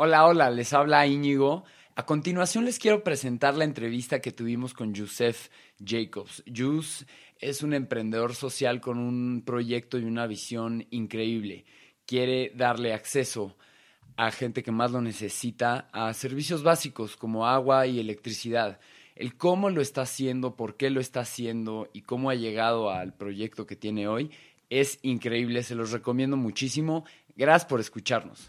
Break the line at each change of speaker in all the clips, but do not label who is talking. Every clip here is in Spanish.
Hola, hola, les habla Íñigo. A continuación les quiero presentar la entrevista que tuvimos con Yusef Jacobs. Yus es un emprendedor social con un proyecto y una visión increíble. Quiere darle acceso a gente que más lo necesita a servicios básicos como agua y electricidad. El cómo lo está haciendo, por qué lo está haciendo y cómo ha llegado al proyecto que tiene hoy es increíble. Se los recomiendo muchísimo. Gracias por escucharnos.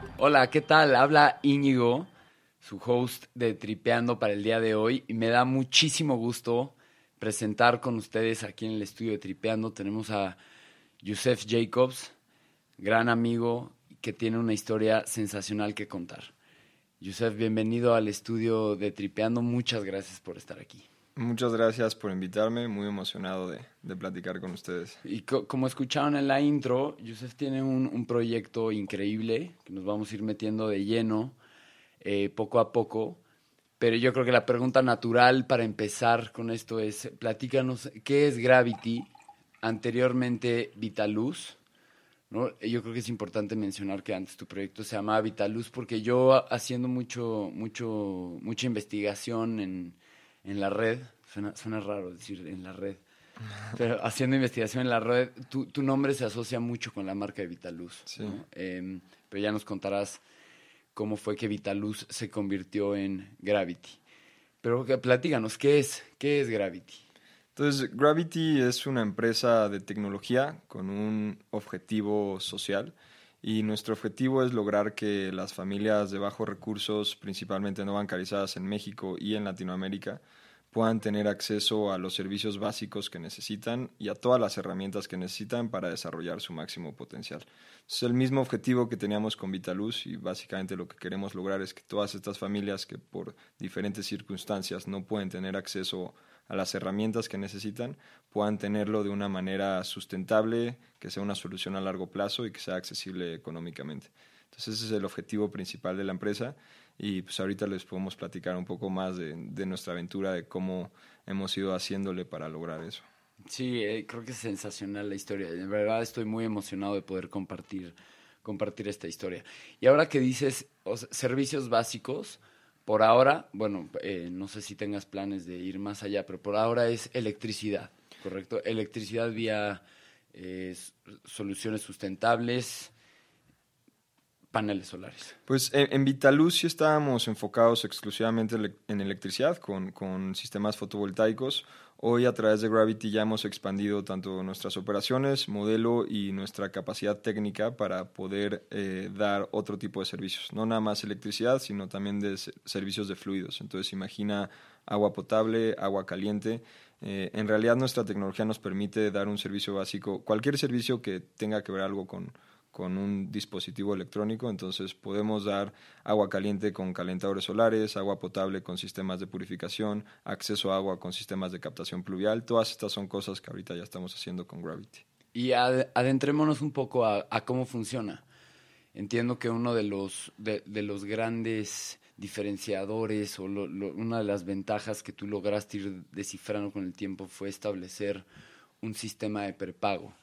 Hola, ¿qué tal? Habla Íñigo, su host de Tripeando para el día de hoy, y me da muchísimo gusto presentar con ustedes aquí en el estudio de Tripeando. Tenemos a Yusef Jacobs, gran amigo que tiene una historia sensacional que contar. Yusef, bienvenido al estudio de Tripeando. Muchas gracias por estar aquí.
Muchas gracias por invitarme, muy emocionado de, de platicar con ustedes.
Y co- como escucharon en la intro, Yusef tiene un, un proyecto increíble que nos vamos a ir metiendo de lleno eh, poco a poco. Pero yo creo que la pregunta natural para empezar con esto es, platícanos, ¿qué es Gravity? Anteriormente Vitaluz. ¿no? Yo creo que es importante mencionar que antes tu proyecto se llamaba Vitaluz porque yo haciendo mucho, mucho, mucha investigación en, en la red, suena, suena raro decir en la red, pero haciendo investigación en la red, tu, tu nombre se asocia mucho con la marca de Vitaluz.
Sí.
¿no? Em, pero ya nos contarás cómo fue que Vitaluz se convirtió en Gravity. Pero platíganos, ¿qué es? ¿Qué es Gravity?
Entonces, Gravity es una empresa de tecnología con un objetivo social y nuestro objetivo es lograr que las familias de bajos recursos, principalmente no bancarizadas en México y en Latinoamérica, puedan tener acceso a los servicios básicos que necesitan y a todas las herramientas que necesitan para desarrollar su máximo potencial. Es el mismo objetivo que teníamos con Vitaluz y básicamente lo que queremos lograr es que todas estas familias que por diferentes circunstancias no pueden tener acceso a las herramientas que necesitan puedan tenerlo de una manera sustentable, que sea una solución a largo plazo y que sea accesible económicamente. Entonces ese es el objetivo principal de la empresa y pues ahorita les podemos platicar un poco más de, de nuestra aventura, de cómo hemos ido haciéndole para lograr eso.
Sí, eh, creo que es sensacional la historia. De verdad estoy muy emocionado de poder compartir, compartir esta historia. Y ahora que dices o servicios básicos, por ahora, bueno, eh, no sé si tengas planes de ir más allá, pero por ahora es electricidad, ¿correcto? Electricidad vía eh, soluciones sustentables, paneles solares.
Pues en, en Vitaluz sí estábamos enfocados exclusivamente en electricidad con, con sistemas fotovoltaicos. Hoy a través de Gravity ya hemos expandido tanto nuestras operaciones, modelo y nuestra capacidad técnica para poder eh, dar otro tipo de servicios. No nada más electricidad, sino también de se- servicios de fluidos. Entonces imagina agua potable, agua caliente. Eh, en realidad nuestra tecnología nos permite dar un servicio básico, cualquier servicio que tenga que ver algo con, con un dispositivo electrónico, entonces podemos dar agua caliente con calentadores solares, agua potable con sistemas de purificación, acceso a agua con sistemas de captación pluvial, todas estas son cosas que ahorita ya estamos haciendo con Gravity.
Y ad- adentrémonos un poco a, cómo funciona. Entiendo que uno de los, de, de los grandes diferenciadores o una de las ventajas que tú lograste ir descifrando con el tiempo fue establecer un sistema de prepago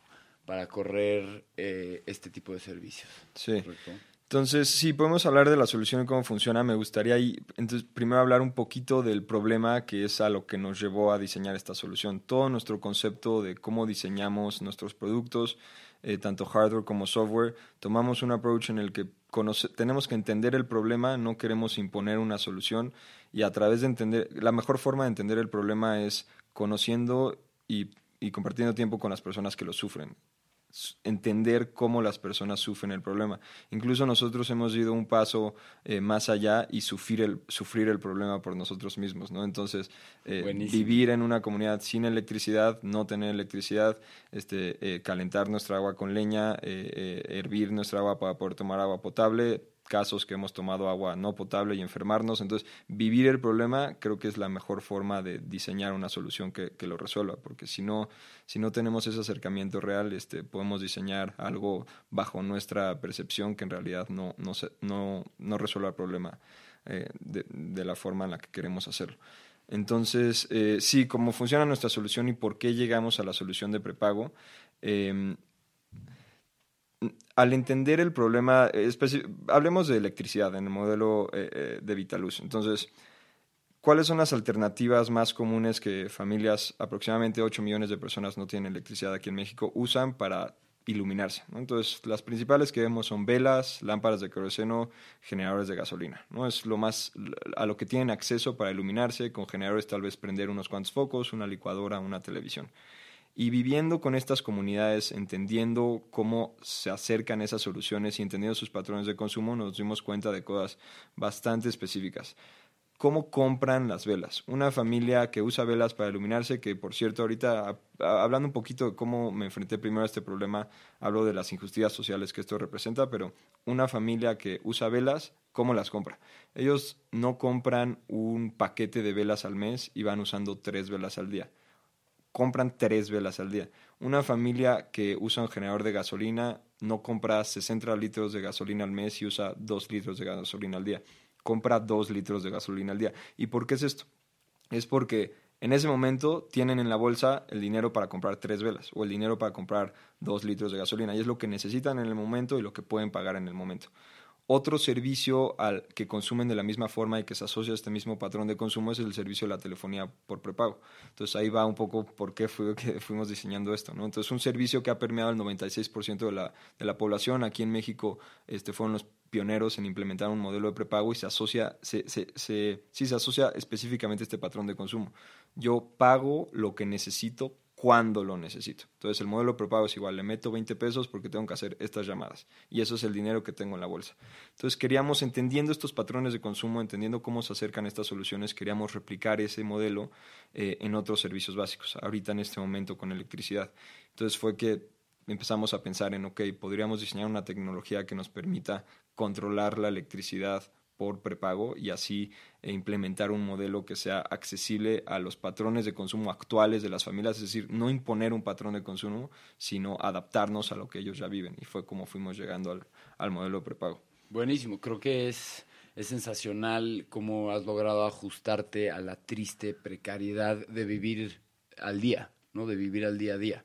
para correr eh, este tipo de servicios.
Sí.
¿correcto?
Entonces, si podemos hablar de la solución y cómo funciona, me gustaría ahí, entonces, primero hablar un poquito del problema que es a lo que nos llevó a diseñar esta solución. Todo nuestro concepto de cómo diseñamos nuestros productos, eh, tanto hardware como software, tomamos un approach en el que conoce- tenemos que entender el problema, no queremos imponer una solución y a través de entender, la mejor forma de entender el problema es conociendo y, y compartiendo tiempo con las personas que lo sufren entender cómo las personas sufren el problema. Incluso nosotros hemos ido un paso eh, más allá y sufrir el, sufrir el problema por nosotros mismos, ¿no? Entonces, eh, vivir en una comunidad sin electricidad, no tener electricidad, este, eh, calentar nuestra agua con leña, hervir nuestra agua para poder tomar agua potable, casos que hemos tomado agua no potable y enfermarnos. Entonces, vivir el problema creo que es la mejor forma de diseñar una solución que, lo resuelva, porque si no, si no tenemos ese acercamiento real, este, podemos diseñar algo bajo nuestra percepción que en realidad no, no, se- no, no resuelva el problema eh, de, la forma en la que queremos hacerlo. Entonces, eh, sí, cómo funciona nuestra solución y por qué llegamos a la solución de prepago. eh, al entender el problema, hablemos de electricidad en el modelo eh, eh, de Vitaluz. Entonces, ¿cuáles son las alternativas más comunes que familias, aproximadamente 8 millones de personas no tienen electricidad aquí en México, usan para iluminarse? Entonces, las principales que vemos son velas, lámparas de queroseno, generadores de gasolina. ¿no? Es lo más a lo que tienen acceso para iluminarse, con generadores tal vez prender unos cuantos focos, una licuadora, una televisión. Y viviendo con estas comunidades, entendiendo cómo se acercan esas soluciones y entendiendo sus patrones de consumo, nos dimos cuenta de cosas bastante específicas. ¿Cómo compran las velas? Una familia que usa velas para iluminarse, que por cierto, ahorita hablando un poquito de cómo me enfrenté primero a este problema, hablo de las injusticias sociales que esto representa, pero una familia que usa velas, ¿cómo las compra? Ellos no compran un paquete de velas al mes y van usando tres velas al día compran tres velas al día. Una familia que usa un generador de gasolina no compra 60 litros de gasolina al mes y usa 2 litros de gasolina al día. Compra 2 litros de gasolina al día. ¿Y por qué es esto? Es porque en ese momento tienen en la bolsa el dinero para comprar tres velas o el dinero para comprar 2 litros de gasolina. Y es lo que necesitan en el momento y lo que pueden pagar en el momento. Otro servicio al que consumen de la misma forma y que se asocia a este mismo patrón de consumo es el servicio de la telefonía por prepago. Entonces ahí va un poco por qué fue que fuimos diseñando esto. ¿no? Entonces un servicio que ha permeado el 96% de la, de la población. Aquí en México este, fueron los pioneros en implementar un modelo de prepago y se asocia, se, se, se, sí, se asocia específicamente a este patrón de consumo. Yo pago lo que necesito cuando lo necesito. Entonces el modelo prepago es igual, le meto 20 pesos porque tengo que hacer estas llamadas y eso es el dinero que tengo en la bolsa. Entonces queríamos, entendiendo estos patrones de consumo, entendiendo cómo se acercan estas soluciones, queríamos replicar ese modelo eh, en otros servicios básicos, ahorita en este momento con electricidad. Entonces fue que empezamos a pensar en, ok, podríamos diseñar una tecnología que nos permita controlar la electricidad por prepago y así eh, implementar un modelo que sea accesible a los patrones de consumo actuales de las familias, es decir, no imponer un patrón de consumo, sino adaptarnos a lo que ellos ya viven. Y fue como fuimos llegando al, al modelo prepago.
Buenísimo, creo que es, es sensacional cómo has logrado ajustarte a la triste precariedad de vivir al día, ¿no? De vivir al día a día.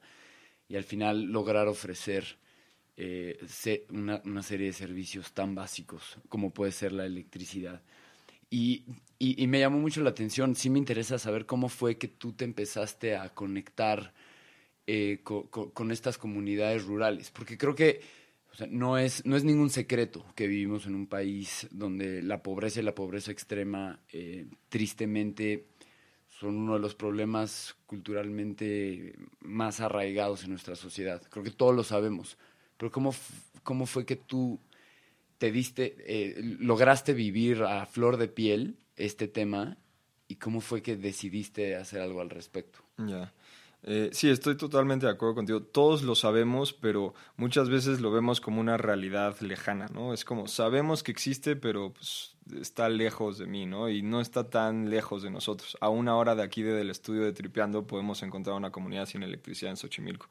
Y al final lograr ofrecer eh, una, una serie de servicios tan básicos como puede ser la electricidad. Y, y- me llamó mucho la atención, sí me interesa saber cómo fue que tú te empezaste a conectar eh, co- co- con estas comunidades rurales, porque creo que no, es, no es ningún secreto que vivimos en un país donde la pobreza y la pobreza extrema eh, tristemente son uno de los problemas culturalmente más arraigados en nuestra sociedad. Creo que todos lo sabemos. Pero ¿cómo, cómo fue que tú te diste, eh, lograste vivir a flor de piel este tema y cómo fue que decidiste hacer algo al respecto?
Ya. Eh, sí, estoy totalmente de acuerdo contigo. Todos lo sabemos, pero muchas veces lo vemos como una realidad lejana, ¿no? Es como, sabemos que existe, pero pues, está lejos de mí, ¿no? Y no está tan lejos de nosotros. A una hora de aquí de- del estudio de Tripeando podemos encontrar una comunidad sin electricidad en Xochimilco.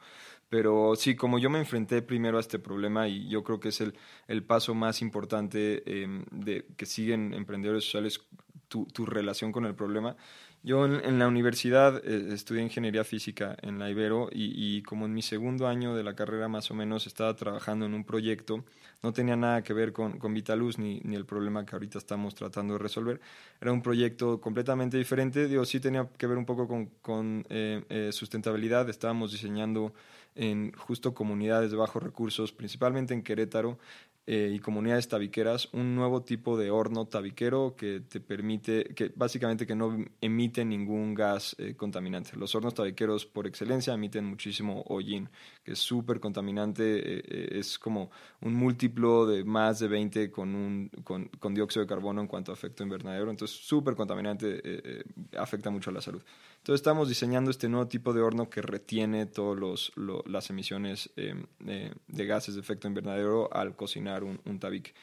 Pero sí, como yo me enfrenté primero a este problema y yo creo que es el, el paso más importante eh, de que siguen emprendedores sociales, tu, tu relación con el problema. Yo en, en la universidad eh, estudié ingeniería física en la Ibero y, y como en mi segundo año de la carrera más o menos estaba trabajando en un proyecto, no tenía nada que ver con, con Vitaluz ni, ni el problema que ahorita estamos tratando de resolver. Era un proyecto completamente diferente, digo, sí tenía que ver un poco con, con eh, eh, sustentabilidad, estábamos diseñando en justo comunidades de bajos recursos, principalmente en Querétaro, eh, y comunidades tabiqueras, un nuevo tipo de horno tabiquero que te permite, que básicamente que no emite ningún gas eh, contaminante. Los hornos tabiqueros por excelencia emiten muchísimo hollín, que es súper contaminante, eh, eh, es como un múltiplo de más de 20 con, un, con, con dióxido de carbono en cuanto a efecto invernadero, entonces súper contaminante, afecta mucho a la salud. Entonces estamos diseñando este nuevo tipo de horno que retiene todas las emisiones eh, de gases de efecto invernadero al cocinar un, tabique.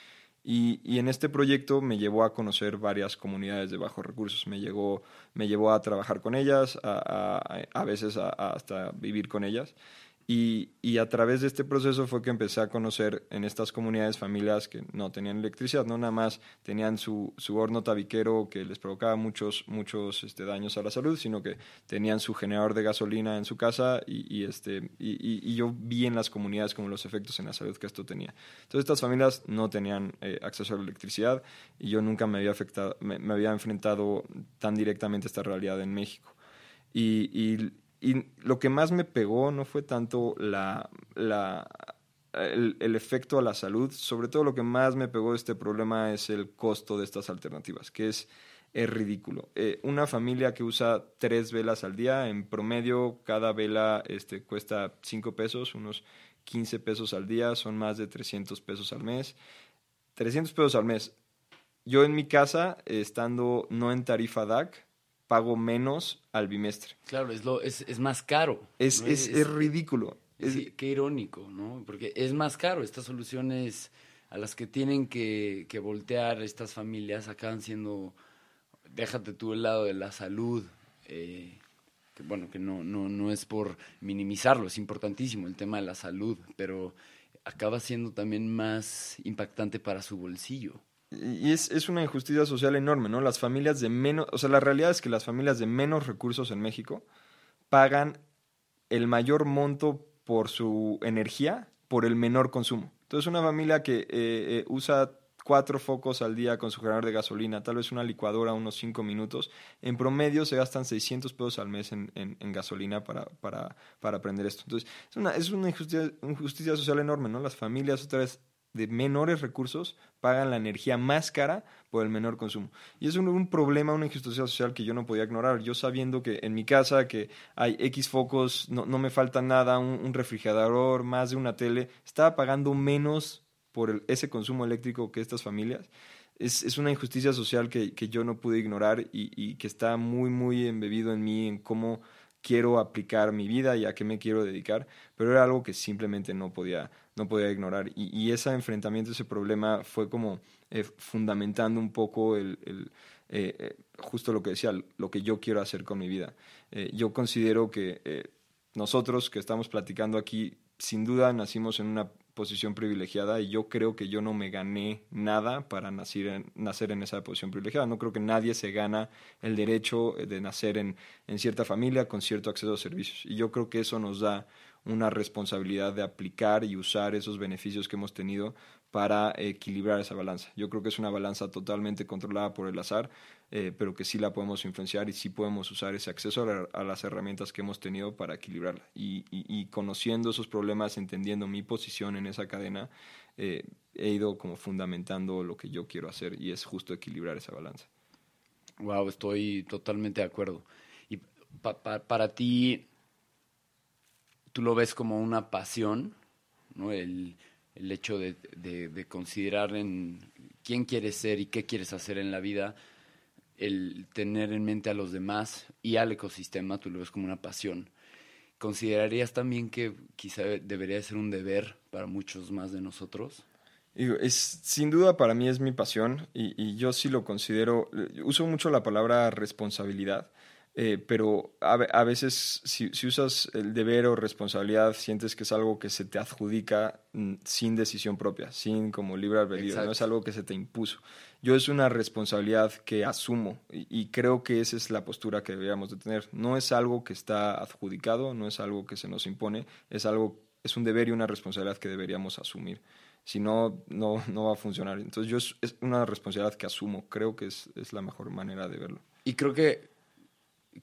Y, y, en este proyecto me llevó a conocer varias comunidades de bajos recursos. Me, llegó, me llevó a trabajar con ellas, a, a, a veces hasta vivir con ellas. Y, y, a través de este proceso fue que empecé a conocer en estas comunidades familias que no tenían electricidad, no nada más tenían su, su horno tabiquero que les provocaba muchos, muchos este, daños a la salud, sino que tenían su generador de gasolina en su casa y, y este, y, y, yo vi en las comunidades como los efectos en la salud que esto tenía. Entonces estas familias no tenían eh, acceso a la electricidad y yo nunca me había, afectado, me, me había enfrentado tan directamente a esta realidad en México. y y lo que más me pegó no fue tanto la, el, efecto a la salud, sobre todo lo que más me pegó este problema es el costo de estas alternativas, que es, es ridículo. Eh, una familia que usa tres velas al día, en promedio cada vela este, cuesta cinco pesos, unos 15 pesos al día, son más de 300 pesos al mes. 300 pesos al mes. Yo en mi casa, estando no en tarifa DAC, pago menos al bimestre.
Claro, es, lo, es, es más caro.
Es, ¿no? es, es, ridículo.
Qué irónico, ¿no? Porque es más caro. Estas soluciones a las que tienen que, que voltear estas familias acaban siendo, déjate tú el lado de la salud, eh, que bueno, que no, no, no es por minimizarlo, es importantísimo el tema de la salud, pero acaba siendo también más impactante para su bolsillo
y es, es, una injusticia social enorme, ¿no? Las familias de menos, o sea, la realidad es que las familias de menos recursos en México pagan el mayor monto por su energía por el menor consumo. Entonces, una familia que eh, eh, usa cuatro focos al día con su generador de gasolina, tal vez una licuadora unos cinco minutos, en promedio se gastan 600 pesos al mes en, en, en gasolina para, para, para aprender esto. Entonces, es una, es una injusticia, injusticia social enorme, ¿no? Las familias otra vez de menores recursos pagan la energía más cara por el menor consumo. Y es un, un, problema, una injusticia social que yo no podía ignorar. Yo sabiendo que en mi casa que hay X focos, no, no me falta nada, un, refrigerador, más de una tele, estaba pagando menos por ese consumo eléctrico que estas familias. Es, es una injusticia social que, que, yo no pude ignorar y, y que está muy, muy embebido en mí, en cómo quiero aplicar mi vida y a qué me quiero dedicar, pero era algo que simplemente no podía, no podía ignorar. Y, ese enfrentamiento, ese problema fue como eh, fundamentando un poco el, el eh, justo lo que decía, lo que yo quiero hacer con mi vida. Eh, yo considero que eh, nosotros que estamos platicando aquí, sin duda nacimos en una posición privilegiada y yo creo que yo no me gané nada para nacer en, nacer en esa posición privilegiada. No creo que nadie se gana el derecho de nacer en, en cierta familia con cierto acceso a servicios. Y yo creo que eso nos da una responsabilidad de aplicar y usar esos beneficios que hemos tenido para equilibrar esa balanza. Yo creo que es una balanza totalmente controlada por el azar, eh, pero que sí la podemos influenciar y sí podemos usar ese acceso a, a las herramientas que hemos tenido para equilibrarla. Y, y, y, conociendo esos problemas, entendiendo mi posición en esa cadena, eh, he ido como fundamentando lo que yo quiero hacer y es justo equilibrar esa balanza.
Wow, estoy totalmente de acuerdo. Y pa, pa, para ti, tú lo ves como una pasión, ¿no? El, el hecho de, de, de, considerar en quién quieres ser y qué quieres hacer en la vida, el tener en mente a los demás y al ecosistema, tú lo ves como una pasión. ¿Considerarías también que quizá debería ser un deber para muchos más de nosotros?
Es, sin duda para mí es mi pasión y, y yo sí lo considero, uso mucho la palabra responsabilidad eh, pero a, a veces si, si, usas el deber o responsabilidad sientes que es algo que se te adjudica mm, sin decisión propia, sin como libre albedrío, no es algo que se te impuso. Yo es una responsabilidad que asumo y, y, creo que esa es la postura que deberíamos de tener. No es algo que está adjudicado, no es algo que se nos impone, es algo es un deber y una responsabilidad que deberíamos asumir. Si no, no, no va a funcionar. Entonces yo es, es una responsabilidad que asumo. Creo que es, es la mejor manera de verlo.
Y creo que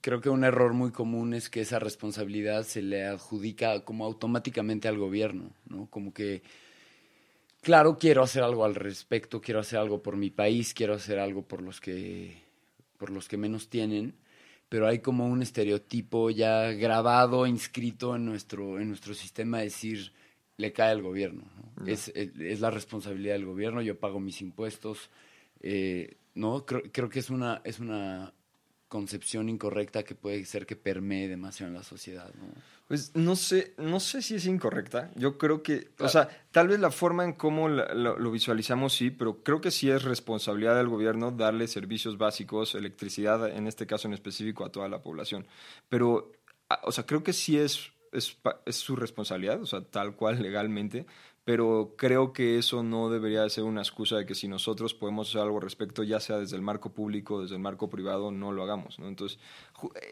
creo que un error muy común es que esa responsabilidad se le adjudica como automáticamente al gobierno, ¿no? Como que, claro, quiero hacer algo al respecto, quiero hacer algo por mi país, quiero hacer algo por los que, por los que menos tienen, pero hay como un estereotipo ya grabado, inscrito en nuestro, en nuestro sistema, de decir, le cae al gobierno. ¿no? Es, es, es la responsabilidad del gobierno, yo pago mis impuestos. eh, no, creo, creo que es una, es una concepción incorrecta que puede ser que permee demasiado en la sociedad. ¿no?
Pues no sé, no sé si es incorrecta. Yo creo que, o sea, tal vez la forma en cómo la- lo, lo visualizamos sí, pero creo que sí es responsabilidad del gobierno darle servicios básicos, electricidad, en este caso en específico, a toda la población. Pero, ah, o sea, creo que sí es, es, es su responsabilidad, o sea, tal cual legalmente, pero creo que eso no debería de ser una excusa de que si nosotros podemos hacer algo al respecto, ya sea desde el marco público, desde el marco privado, no lo hagamos, ¿no? Entonces,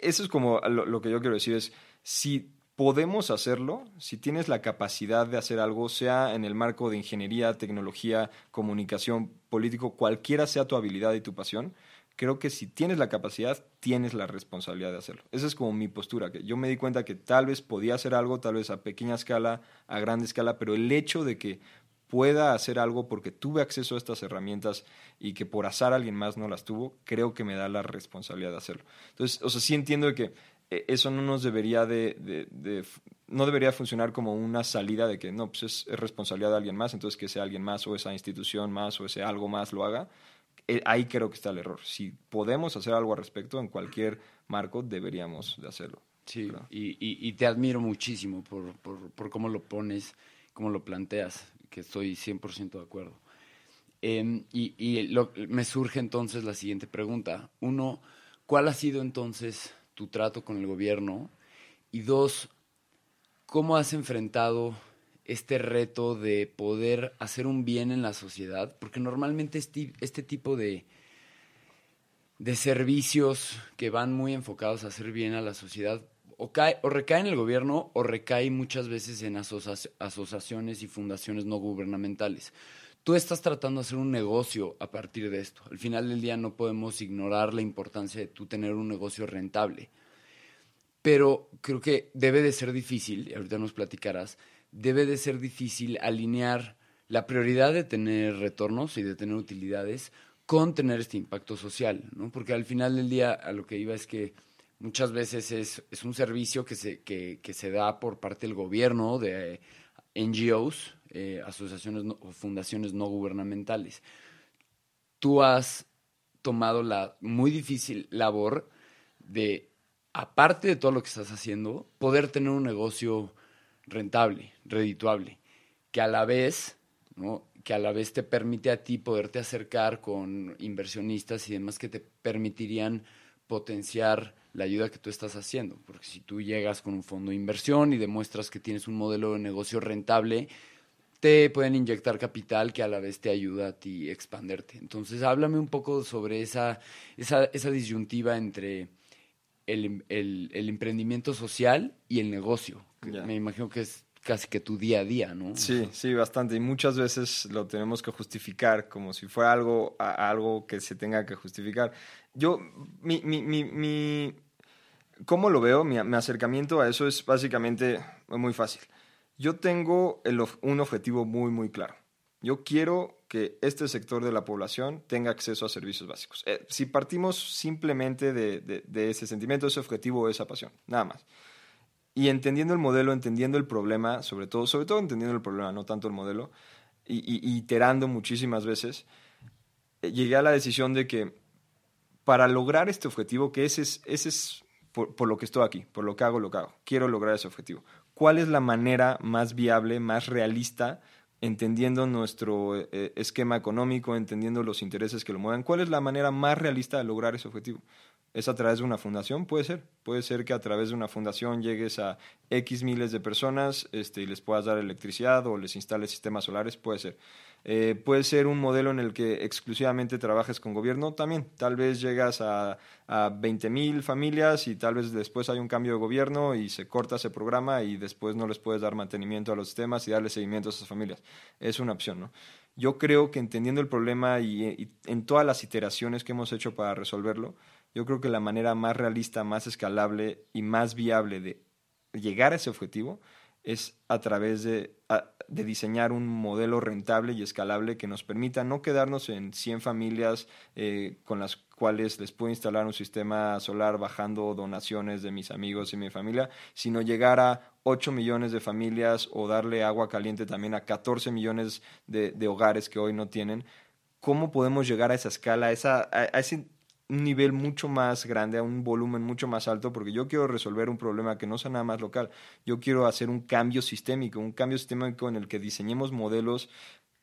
eso es como lo, lo que yo quiero decir es, si podemos hacerlo, si tienes la capacidad de hacer algo, sea en el marco de ingeniería, tecnología, comunicación, político, cualquiera sea tu habilidad y tu pasión, creo que si tienes la capacidad, tienes la responsabilidad de hacerlo. Esa es como mi postura, que yo me di cuenta que tal vez podía hacer algo, tal vez a pequeña escala, a grande escala, pero el hecho de que pueda hacer algo porque tuve acceso a estas herramientas y que por azar alguien más no las tuvo, creo que me da la responsabilidad de hacerlo. Entonces, o sea, sí entiendo que eh, eso no nos debería de, de- no debería funcionar como una salida de que no, pues es, es responsabilidad de alguien más, entonces que sea alguien más o esa institución más o ese algo más lo haga. Eh, ahí creo que está el error. Si podemos hacer algo al respecto en cualquier marco, deberíamos de hacerlo.
Sí, y, y- y te admiro muchísimo por, por, por cómo lo pones, cómo lo planteas, que estoy 100% de acuerdo. Em, y y lo- me surge entonces la siguiente pregunta. Uno, ¿cuál ha sido entonces tu trato con el gobierno? Y dos, ¿cómo has enfrentado este reto de poder hacer un bien en la sociedad? Porque normalmente este, este tipo de, de servicios que van muy enfocados a hacer bien a la sociedad o, cae, o recae en el gobierno o recae muchas veces en asocia- asociaciones y fundaciones no gubernamentales. Tú estás tratando de hacer un negocio a partir de esto. Al final del día no podemos ignorar la importancia de tú tener un negocio rentable. Pero creo que debe de ser difícil, y ahorita nos platicarás, debe de ser difícil alinear la prioridad de tener retornos y de tener utilidades con tener este impacto social, ¿no? Porque al final del día a lo que iba es que muchas veces es, un servicio que se, que, se da por parte del gobierno, de NGOs, eh, asociaciones o fundaciones no gubernamentales. Tú has tomado la muy difícil labor de, aparte de todo lo que estás haciendo, poder tener un negocio rentable, redituable, que a la vez, que a la vez te permite a ti poderte acercar con inversionistas y demás que te permitirían potenciar la ayuda que tú estás haciendo. Porque si tú llegas con un fondo de inversión y demuestras que tienes un modelo de negocio rentable, te pueden inyectar capital que a la vez te ayuda a ti expanderte. Entonces, háblame un poco sobre esa, esa, esa disyuntiva entre el, el- el emprendimiento social y el negocio.
Ya.
Me imagino que es casi que tu día a día, ¿no?
Sí, sí, bastante. Y muchas veces lo tenemos que justificar como si fuera algo, a- algo que se tenga que justificar. Yo, mi, mi, mi, mi- ¿cómo lo veo? Mi, mi acercamiento a eso es básicamente muy fácil. Yo tengo el un objetivo muy, muy claro. Yo quiero que este sector de la población tenga acceso a servicios básicos. Eh, si partimos simplemente de, de- de ese sentimiento, ese objetivo, esa pasión, nada más. Y entendiendo el modelo, entendiendo el problema, sobre todo, sobre todo entendiendo el problema, no tanto el modelo, y, iterando muchísimas veces, eh, llegué a la decisión de que para lograr este objetivo, que ese es, ese es por, lo que estoy aquí, por lo que hago, lo que hago, quiero lograr ese objetivo. ¿Cuál es la manera más viable, más realista, entendiendo nuestro eh, esquema económico, entendiendo los intereses que lo mueven? ¿Cuál es la manera más realista de lograr ese objetivo? ¿Es a través de una fundación? Puede ser. Puede ser que a través de una fundación llegues a X miles de personas este, y les puedas dar electricidad o les instales sistemas solares. Puede ser. Eh, puede ser un modelo en el que exclusivamente trabajes con gobierno también. Tal vez llegas a, a 20 mil familias y tal vez después hay un cambio de gobierno y se corta ese programa y después no les puedes dar mantenimiento a los sistemas y darle seguimiento a esas familias. Es una opción, ¿no? Yo creo que entendiendo el problema y, y en todas las iteraciones que hemos hecho para resolverlo, yo creo que la manera más realista, más escalable y más viable de llegar a ese objetivo es a través de, de diseñar un modelo rentable y escalable que nos permita no quedarnos en 100 familias eh, con las cuales les puedo instalar un sistema solar bajando donaciones de mis amigos y mi familia, sino llegar a 8 millones de familias o darle agua caliente también a 14 millones de, hogares que hoy no tienen. ¿Cómo podemos llegar a esa escala, a, esa, un nivel mucho más grande, a un volumen mucho más alto, porque yo quiero resolver un problema que no sea nada más local. Yo quiero hacer un cambio sistémico, un cambio sistémico en el que diseñemos modelos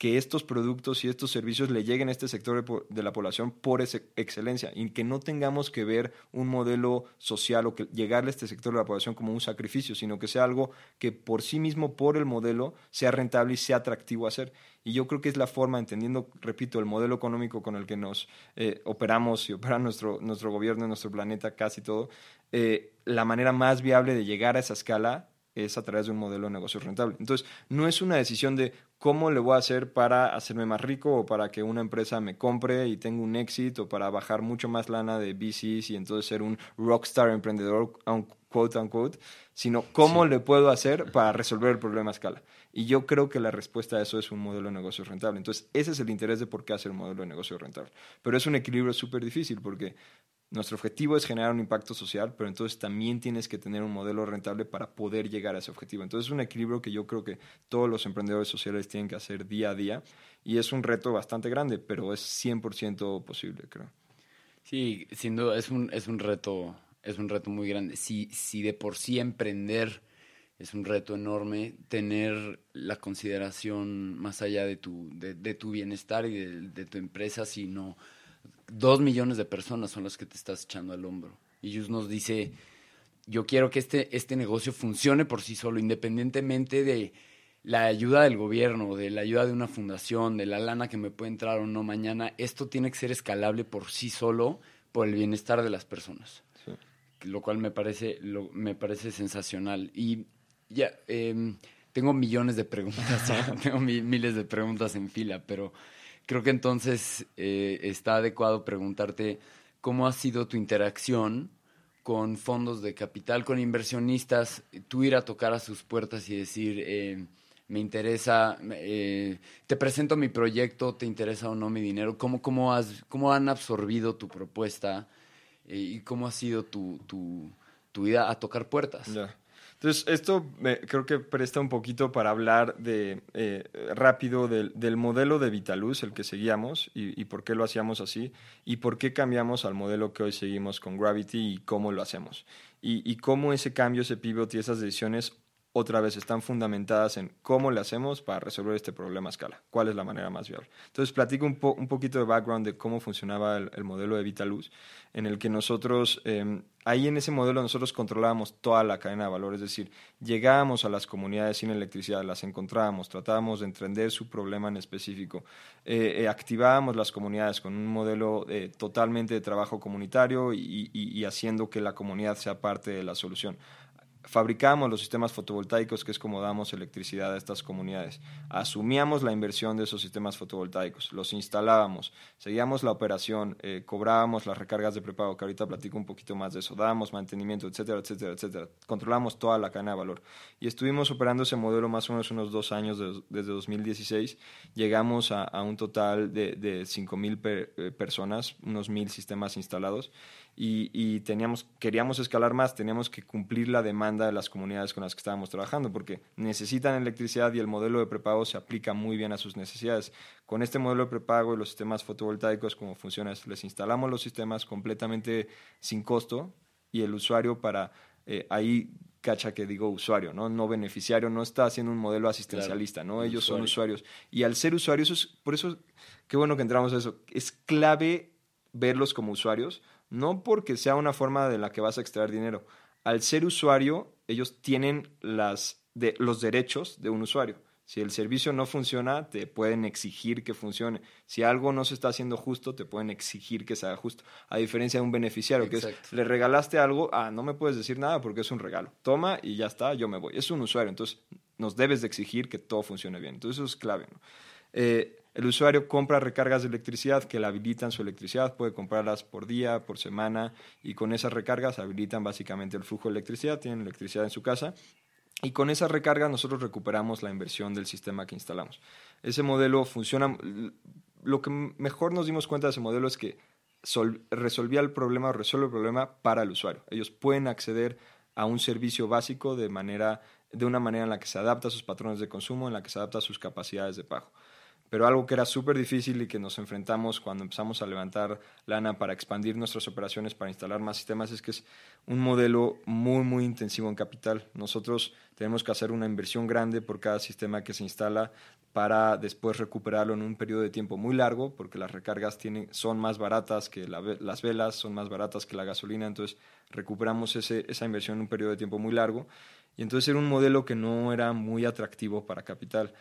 que estos productos y estos servicios le lleguen a este sector de, la población por excelencia y que no tengamos que ver un modelo social o que llegarle a este sector de la población como un sacrificio, sino que sea algo que por sí mismo, por el modelo, sea rentable y sea atractivo hacer. Y yo creo que es la forma, entendiendo, repito, el modelo económico con el que nos eh, operamos y opera nuestro, nuestro gobierno, nuestro planeta, casi todo, eh, la manera más viable de llegar a esa escala es a través de un modelo de negocio rentable. Entonces, no es una decisión de cómo le voy a hacer para hacerme más rico o para que una empresa me compre y tenga un éxito o para bajar mucho más lana de VCs y entonces ser un rockstar emprendedor, quote unquote, sino cómo sí. le puedo hacer para resolver el problema a escala. Y yo creo que la respuesta a eso es un modelo de negocio rentable. Entonces, ese es el interés de por qué hacer un modelo de negocio rentable. Pero es un equilibrio súper difícil porque nuestro objetivo es generar un impacto social, pero entonces también tienes que tener un modelo rentable para poder llegar a ese objetivo. Entonces es un equilibrio que yo creo que todos los emprendedores sociales tienen que hacer día a día y es un reto bastante grande, pero es 100% posible, creo.
Sí, sin duda es un, es un reto es un reto muy grande. Si, si de por sí emprender es un reto enorme, tener la consideración más allá de tu, de, tu bienestar y de, de tu empresa, sino dos millones de personas son las que te estás echando al hombro. Y Jus nos dice, yo quiero que este, este negocio funcione por sí solo, independientemente de la ayuda del gobierno, de la ayuda de una fundación, de la lana que me puede entrar o no mañana, esto tiene que ser escalable por sí solo, por el bienestar de las personas. Sí. Lo cual me parece, lo, me parece sensacional. Y ya, eh, tengo millones de preguntas, tengo mi, miles de preguntas en fila, pero creo que entonces eh, está adecuado preguntarte cómo ha sido tu interacción con fondos de capital, con inversionistas, tú ir a tocar a sus puertas y decir, eh, me interesa, eh, te presento mi proyecto, te interesa o no mi dinero, cómo, cómo, has, cómo han absorbido tu propuesta eh, y cómo ha sido tu, tu, tu ida a tocar puertas.
Yeah. Entonces, esto me, creo que presta un poquito para hablar de eh, rápido del, del, modelo de Vitaluz, el que seguíamos, y, por qué lo hacíamos así, y por qué cambiamos al modelo que hoy seguimos con Gravity y cómo lo hacemos. Y, y cómo ese cambio, ese pivot y esas decisiones otra vez están fundamentadas en cómo le hacemos para resolver este problema a escala, cuál es la manera más viable. Entonces, platico un, un poquito de background de cómo funcionaba el, el modelo de Vitaluz, en el que nosotros, eh, ahí en ese modelo nosotros controlábamos toda la cadena de valor, es decir, llegábamos a las comunidades sin electricidad, las encontrábamos, tratábamos de entender su problema en específico, eh, eh, activábamos las comunidades con un modelo eh, totalmente de trabajo comunitario y haciendo que la comunidad sea parte de la solución fabricamos los sistemas fotovoltaicos, que es como damos electricidad a estas comunidades. Asumíamos la inversión de esos sistemas fotovoltaicos, los instalábamos, seguíamos la operación, eh, cobrábamos las recargas de prepago, que ahorita platico un poquito más de eso, dábamos mantenimiento, etcétera, etcétera, etcétera. Controlamos toda la cadena de valor. Y estuvimos operando ese modelo más o menos unos dos años de, desde 2016. Llegamos a, un total de, de 5 mil per, eh, personas, unos mil sistemas instalados y, y, teníamos, queríamos escalar más, teníamos que cumplir la demanda de las comunidades con las que estábamos trabajando, porque necesitan electricidad y el modelo de prepago se aplica muy bien a sus necesidades. Con este modelo de prepago y los sistemas fotovoltaicos, como funciona es, les instalamos los sistemas completamente sin costo y el usuario para eh, ahí cacha que digo usuario, ¿no? No beneficiario, no está haciendo un modelo asistencialista, claro, ¿no? Ellos usuario. son usuarios. Y al ser usuarios, por eso, qué bueno que entramos a eso, es clave verlos como usuarios, no porque sea una forma de la que vas a extraer dinero. Al ser usuario, ellos tienen las de, los derechos de un usuario. Si el servicio no funciona, te pueden exigir que funcione. Si algo no se está haciendo justo, te pueden exigir que se haga justo. A diferencia de un beneficiario, Exacto. que es, le regalaste algo, ah, no me puedes decir nada porque es un regalo. Toma y ya está, yo me voy. Es un usuario, entonces nos debes de exigir que todo funcione bien. Entonces eso es clave. ¿no? Eh, el usuario compra recargas de electricidad que le habilitan su electricidad, puede comprarlas por día, por semana, y con esas recargas habilitan básicamente el flujo de electricidad, tienen electricidad en su casa, y con esas recargas nosotros recuperamos la inversión del sistema que instalamos. Ese modelo funciona, lo que mejor nos dimos cuenta de ese modelo es que sol- resolvía el problema o resuelve el problema para el usuario. Ellos pueden acceder a un servicio básico de, manera, de una manera en la que se adapta a sus patrones de consumo, en la que se adapta a sus capacidades de pago. Pero algo que era súper difícil y que nos enfrentamos cuando empezamos a levantar lana para expandir nuestras operaciones, para instalar más sistemas, es que es un modelo muy, muy intensivo en capital. Nosotros tenemos que hacer una inversión grande por cada sistema que se instala para después recuperarlo en un periodo de tiempo muy largo, porque las recargas tienen, son más baratas que las velas, son más baratas que la gasolina, entonces recuperamos ese- esa inversión en un periodo de tiempo muy largo. Y entonces era un modelo que no era muy atractivo para capital.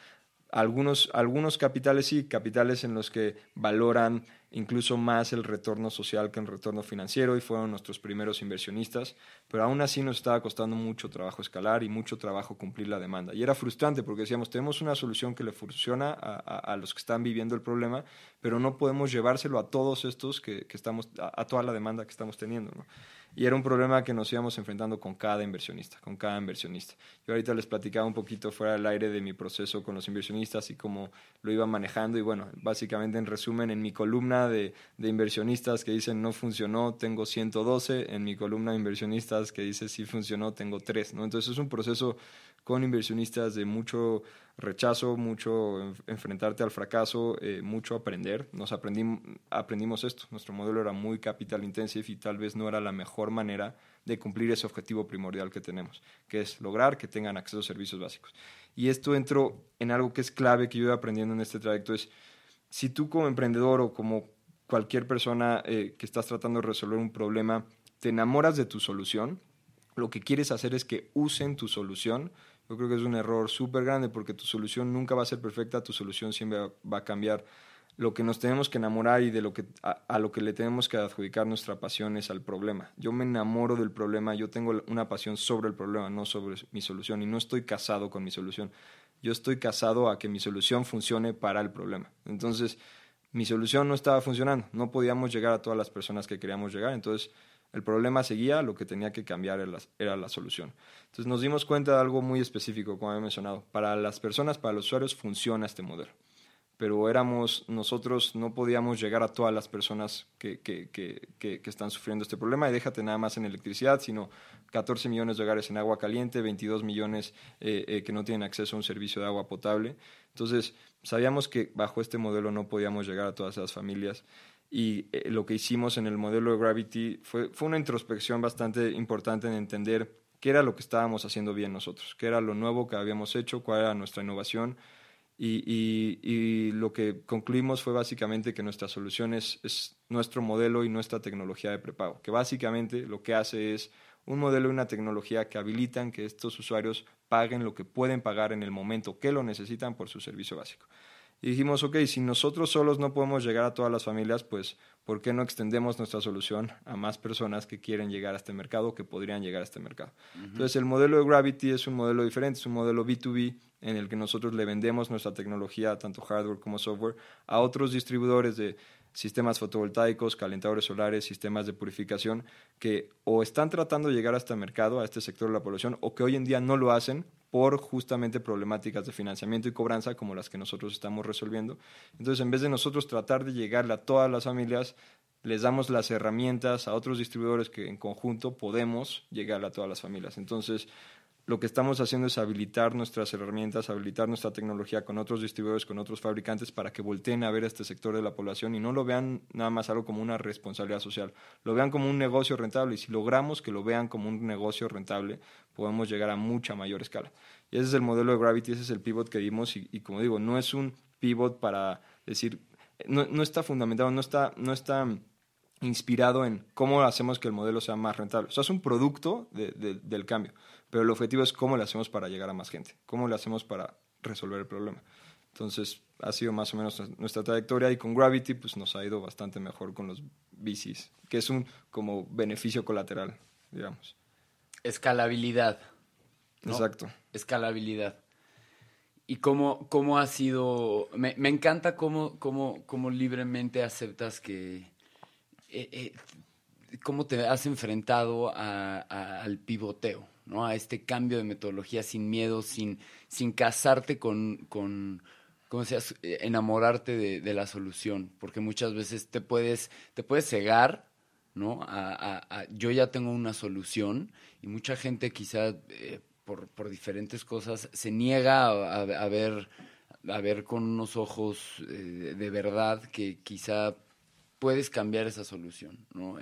Algunos, algunos capitales sí, capitales en los que valoran incluso más el retorno social que el retorno financiero y fueron nuestros primeros inversionistas, pero aún así nos estaba costando mucho trabajo escalar y mucho trabajo cumplir la demanda. Y era frustrante porque decíamos, tenemos una solución que le funciona a, a- a los que están viviendo el problema, pero no podemos llevárselo a todos estos que, que estamos, a, a toda la demanda que estamos teniendo. ¿no? Y era un problema que nos íbamos enfrentando con cada inversionista, con cada inversionista. Yo ahorita les platicaba un poquito fuera del aire de mi proceso con los inversionistas y cómo lo iba manejando. Y bueno, básicamente en resumen, en mi columna de, de inversionistas que dicen no funcionó, tengo 112. En mi columna de inversionistas que dice sí funcionó, tengo 3. ¿no? Entonces es un proceso con inversionistas de mucho rechazo, mucho en- enfrentarte al fracaso, eh, mucho aprender. Nos aprendimos, aprendimos esto. Nuestro modelo era muy capital intensive y tal vez no era la mejor manera de cumplir ese objetivo primordial que tenemos, que es lograr que tengan acceso a servicios básicos. Y esto entró en algo que es clave que yo he aprendiendo en este trayecto, es si tú como emprendedor o como cualquier persona eh, que estás tratando de resolver un problema, te enamoras de tu solución, lo que quieres hacer es que usen tu solución. Yo creo que es un error súper grande porque tu solución nunca va a ser perfecta, tu solución siempre va- a cambiar. Lo que nos tenemos que enamorar y de lo que, a, a lo que le tenemos que adjudicar nuestra pasión es al problema. Yo me enamoro del problema, yo tengo una pasión sobre el problema, no sobre mi solución, y no estoy casado con mi solución. Yo estoy casado a que mi solución funcione para el problema. Entonces, mi solución no estaba funcionando, no podíamos llegar a todas las personas que queríamos llegar, entonces el problema seguía, lo que tenía que cambiar era la, solución. Entonces nos dimos cuenta de algo muy específico, como he mencionado. Para las personas, para los usuarios, funciona este modelo. Pero éramos, nosotros no podíamos llegar a todas las personas que, que, que están sufriendo este problema. Y déjate nada más en electricidad, sino 14 millones de hogares en agua caliente, 22 millones eh, eh, que no tienen acceso a un servicio de agua potable. Entonces, sabíamos que bajo este modelo no podíamos llegar a todas esas familias y eh, lo que hicimos en el modelo de Gravity fue, fue una introspección bastante importante en entender qué era lo que estábamos haciendo bien nosotros, qué era lo nuevo que habíamos hecho, cuál era nuestra innovación. Y, y, y lo que concluimos fue básicamente que nuestra solución es, es nuestro modelo y nuestra tecnología de prepago, que básicamente lo que hace es un modelo y una tecnología que habilitan que estos usuarios paguen lo que pueden pagar en el momento que lo necesitan por su servicio básico. Y dijimos, ok, si nosotros solos no podemos llegar a todas las familias, pues ¿por qué no extendemos nuestra solución a más personas que quieren llegar a este mercado, que podrían llegar a este mercado? Entonces el modelo de Gravity es un modelo diferente, es un modelo B2B en el que nosotros le vendemos nuestra tecnología, tanto hardware como software, a otros distribuidores de sistemas fotovoltaicos, calentadores solares, sistemas de purificación, que o están tratando de llegar a este mercado, a este sector de la población, o que hoy en día no lo hacen por justamente problemáticas de financiamiento y cobranza como las que nosotros estamos resolviendo. Entonces, en vez de nosotros tratar de llegarle a todas las familias, les damos las herramientas a otros distribuidores que en conjunto podemos llegar a todas las familias. Entonces, lo que estamos haciendo es habilitar nuestras herramientas, habilitar nuestra tecnología con otros distribuidores, con otros fabricantes, para que volteen a ver este sector de la población y no lo vean nada más algo como una responsabilidad social, lo vean como un negocio rentable. Y si logramos que lo vean como un negocio rentable, podemos llegar a mucha mayor escala. Y ese es el modelo de Gravity, ese es el pivot que dimos. Y, como digo, no es un pivot para decir, no, no está fundamentado, no está, no está inspirado en cómo hacemos que el modelo sea más rentable. O sea, es un producto de, de, del cambio, pero el objetivo es cómo le hacemos para llegar a más gente, cómo le hacemos para resolver el problema. Entonces, ha sido más o menos nuestra trayectoria y con Gravity pues nos ha ido bastante mejor con los bicis, que es un como beneficio colateral, digamos.
Escalabilidad. ¿no?
Exacto.
Escalabilidad. ¿Y cómo, cómo ha sido? Me, me encanta cómo, cómo, cómo libremente aceptas que... Eh, eh, cómo te has enfrentado a, a, al pivoteo, ¿no? A este cambio de metodología sin miedo, sin, sin casarte con, con, como decías, eh, enamorarte de, de la solución, porque muchas veces te puedes, te puedes cegar, ¿no? A, a- yo ya tengo una solución y mucha gente quizá eh, por, por diferentes cosas se niega a, ver, a ver con unos ojos eh, de verdad que quizá puedes cambiar esa solución, ¿no?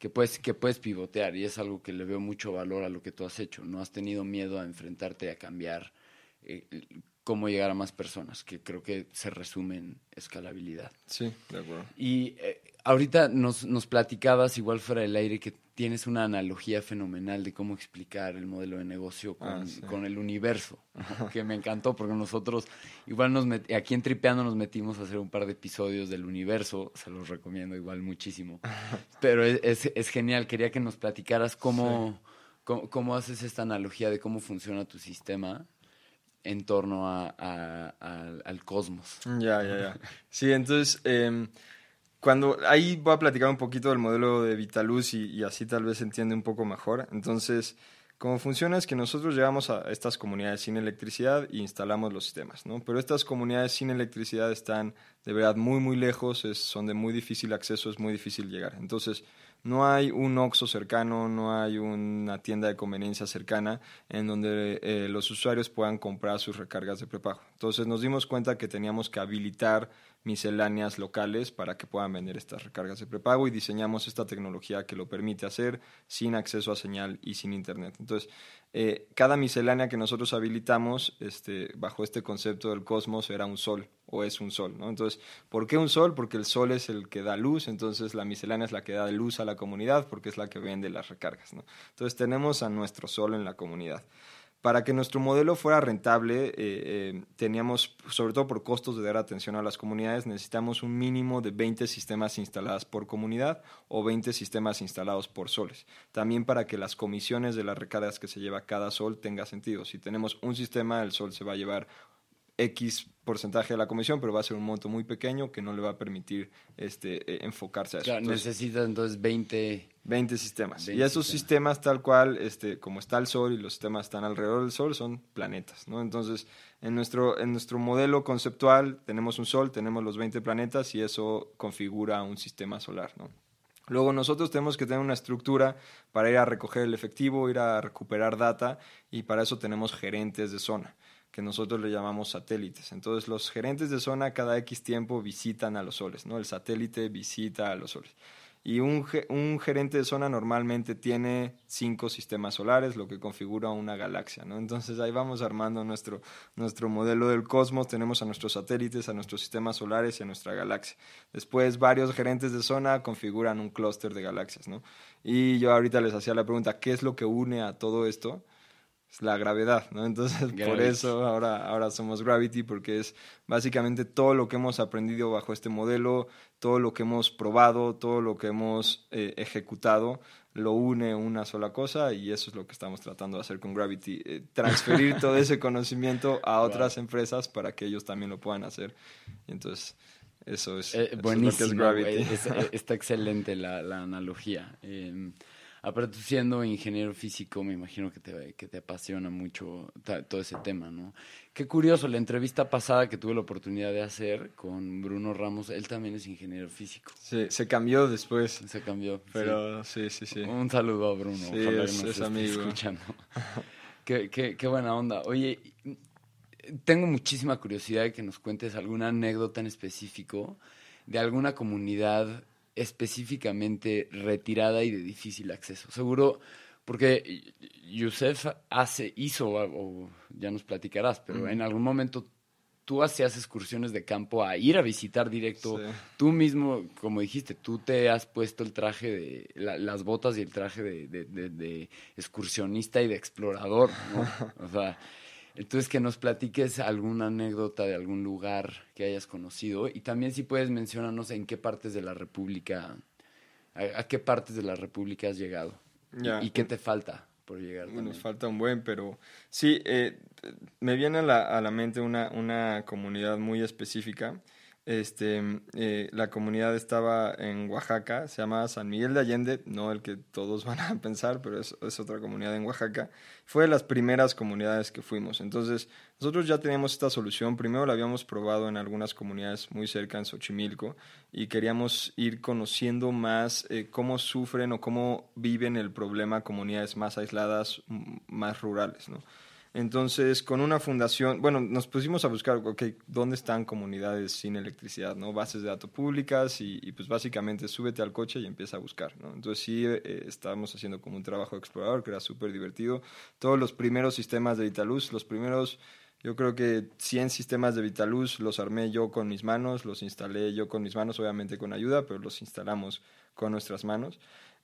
Que puedes, que puedes pivotear y es algo que le veo mucho valor a lo que tú has hecho. No has tenido miedo a enfrentarte a cambiar eh, cómo llegar a más personas, que creo que se resume en escalabilidad.
Sí, de acuerdo.
Y eh, ahorita nos, nos platicabas, igual fuera del aire, que tienes una analogía fenomenal de cómo explicar el modelo de negocio con,
Ah, sí.
con el universo, que me encantó porque nosotros, igual nos met- aquí en Tripeando nos metimos a hacer un par de episodios del universo, se los recomiendo igual muchísimo, pero es, es- es genial, quería que nos platicaras cómo, cómo, cómo haces esta analogía de cómo funciona tu sistema en torno a- al cosmos.
Ya, ya, ya. Sí, entonces, em, cuando ahí voy a platicar un poquito del modelo de Vitaluz y, y así tal vez se entiende un poco mejor. Entonces, cómo funciona es que nosotros llegamos a estas comunidades sin electricidad e instalamos los sistemas, ¿no? Pero estas comunidades sin electricidad están de verdad muy, muy lejos, son de muy difícil acceso, es muy difícil llegar. Entonces, no hay un OXXO cercano, no hay una tienda de conveniencia cercana en donde eh, los usuarios puedan comprar sus recargas de prepago. Entonces nos dimos cuenta que teníamos que habilitar misceláneas locales para que puedan vender estas recargas de prepago y diseñamos esta tecnología que lo permite hacer sin acceso a señal y sin internet. Entonces, eh, cada miscelánea que nosotros habilitamos este, bajo este concepto del cosmos era un sol o es un sol. Entonces, ¿por qué un sol? Porque el sol es el que da luz, entonces la miscelánea es la que da luz a la comunidad porque es la que vende las recargas. Entonces, tenemos a nuestro sol en la comunidad. Para que nuestro modelo fuera rentable, eh, eh, teníamos, sobre todo por costos de dar atención a las comunidades, necesitamos un mínimo de 20 sistemas instalados por comunidad o 20 sistemas instalados por soles. También para que las comisiones de las recargas que se lleva cada sol tenga sentido. Si tenemos un sistema, el sol se va a llevar X porcentaje de la comisión, pero va a ser un monto muy pequeño que no le va a permitir este, eh, enfocarse a eso.
Claro,
Entonces,
necesitas entonces 20...
20 sistemas.
20
y esos
sistemas.
sistemas. tal cual, este, como está el Sol y los sistemas están alrededor del Sol, son planetas, ¿no? Entonces, en nuestro, en nuestro modelo conceptual tenemos un Sol, tenemos los 20 planetas y eso configura un sistema solar, ¿no? Luego nosotros tenemos que tener una estructura para ir a recoger el efectivo, ir a recuperar data y para eso tenemos gerentes de zona que nosotros le llamamos satélites. Entonces los gerentes de zona cada X tiempo visitan a los soles, ¿no? El satélite visita a los soles. Y un, un gerente de zona normalmente tiene cinco sistemas solares, lo que configura una galaxia, ¿no? Entonces ahí vamos armando nuestro, nuestro modelo del cosmos, tenemos a nuestros satélites, a nuestros sistemas solares y a nuestra galaxia. Después varios gerentes de zona configuran un clúster de galaxias, ¿no? Y yo ahorita les hacía la pregunta, ¿qué es lo que une a todo esto? Es la gravedad, ¿no? Entonces, por eso ahora, ahora somos Gravity, porque es básicamente todo lo que hemos aprendido bajo este modelo, todo lo que hemos probado, todo lo que hemos eh, ejecutado, lo une una sola cosa y eso es lo que estamos tratando de hacer con Gravity, eh, transferir todo ese conocimiento a otras empresas para que ellos también lo puedan hacer. Y entonces, eso es,
Eh,
eso es lo que es Gravity.
Es- eh, está excelente la, la analogía. Aparte, siendo ingeniero físico, me imagino que te, que te apasiona mucho todo ese tema, ¿no? Qué curioso, la entrevista pasada que tuve la oportunidad de hacer con Bruno Ramos, él también es ingeniero físico.
Sí, se cambió después,
Se cambió.
pero sí, sí, sí.
Un saludo a Bruno,
Sí,
ojalá
es-
que nos
es
esté
amigo.
escuchando. qué, qué- qué buena onda. Oye, tengo muchísima curiosidad de que nos cuentes alguna anécdota en específico de alguna comunidad específicamente retirada y de difícil acceso. Seguro, porque Yusef hace, hizo, o ya nos platicarás, pero en algún momento tú hacías excursiones de campo a ir a visitar directo.
Sí.
Tú mismo, como dijiste, tú te has puesto el traje de, la- las botas y el traje de, de- de- de excursionista y de explorador, ¿no? O sea, entonces que nos platiques alguna anécdota de algún lugar que hayas conocido y también si puedes mencionarnos en qué partes de la República, a, a qué partes de la República has llegado y-
Ya.
y, qué te falta por llegar.
Nos
también.
falta un buen, pero sí, eh, me viene a la, a la mente una, una comunidad muy específica. Este, eh, la comunidad estaba en Oaxaca, se llama San Miguel de Allende, no el que todos van a pensar, pero es, otra comunidad en Oaxaca. Fue de las primeras comunidades que fuimos. Entonces, nosotros ya teníamos esta solución. Primero la habíamos probado en algunas comunidades muy cerca, en Xochimilco, y queríamos ir conociendo más eh, cómo sufren o cómo viven el problema comunidades más aisladas, más rurales, ¿no? Entonces, con una fundación, bueno, nos pusimos a buscar, ok, ¿dónde están comunidades sin electricidad, no? Bases de datos públicas y, y pues básicamente súbete al coche y empieza a buscar, ¿no? Entonces sí, eh, estábamos haciendo como un trabajo explorador que era súper divertido. Todos los primeros sistemas de Vitaluz, los primeros, yo creo que 100 sistemas de Vitaluz los armé yo con mis manos, los instalé yo con mis manos, obviamente con ayuda, pero los instalamos con nuestras manos.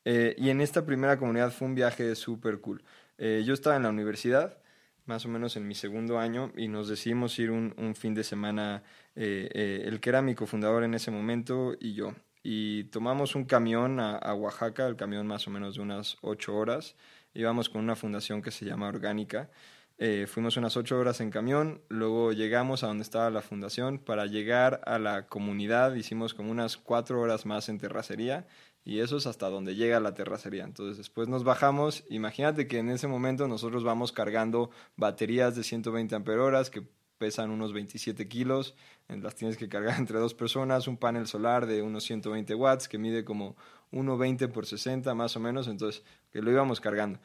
Eh, y en esta primera comunidad fue un viaje súper cool. Eh, yo estaba en la universidad, más o menos en mi segundo año y nos decidimos ir un, un fin de semana, eh, eh, el que era mi cofundador en ese momento y yo. Y tomamos un camión a, a, Oaxaca, el camión más o menos de unas ocho horas. Íbamos con una fundación que se llama Orgánica. Eh, fuimos unas ocho horas en camión, luego llegamos a donde estaba la fundación. Para llegar a la comunidad hicimos como unas cuatro horas más en terracería y eso es hasta donde llega la terracería. Entonces después nos bajamos, imagínate que en ese momento nosotros vamos cargando baterías de 120 amperoras que pesan unos 27 kilos, las tienes que cargar entre dos personas, un panel solar de unos 120 watts que mide como 1,20 por 60 más o menos, entonces que lo íbamos cargando.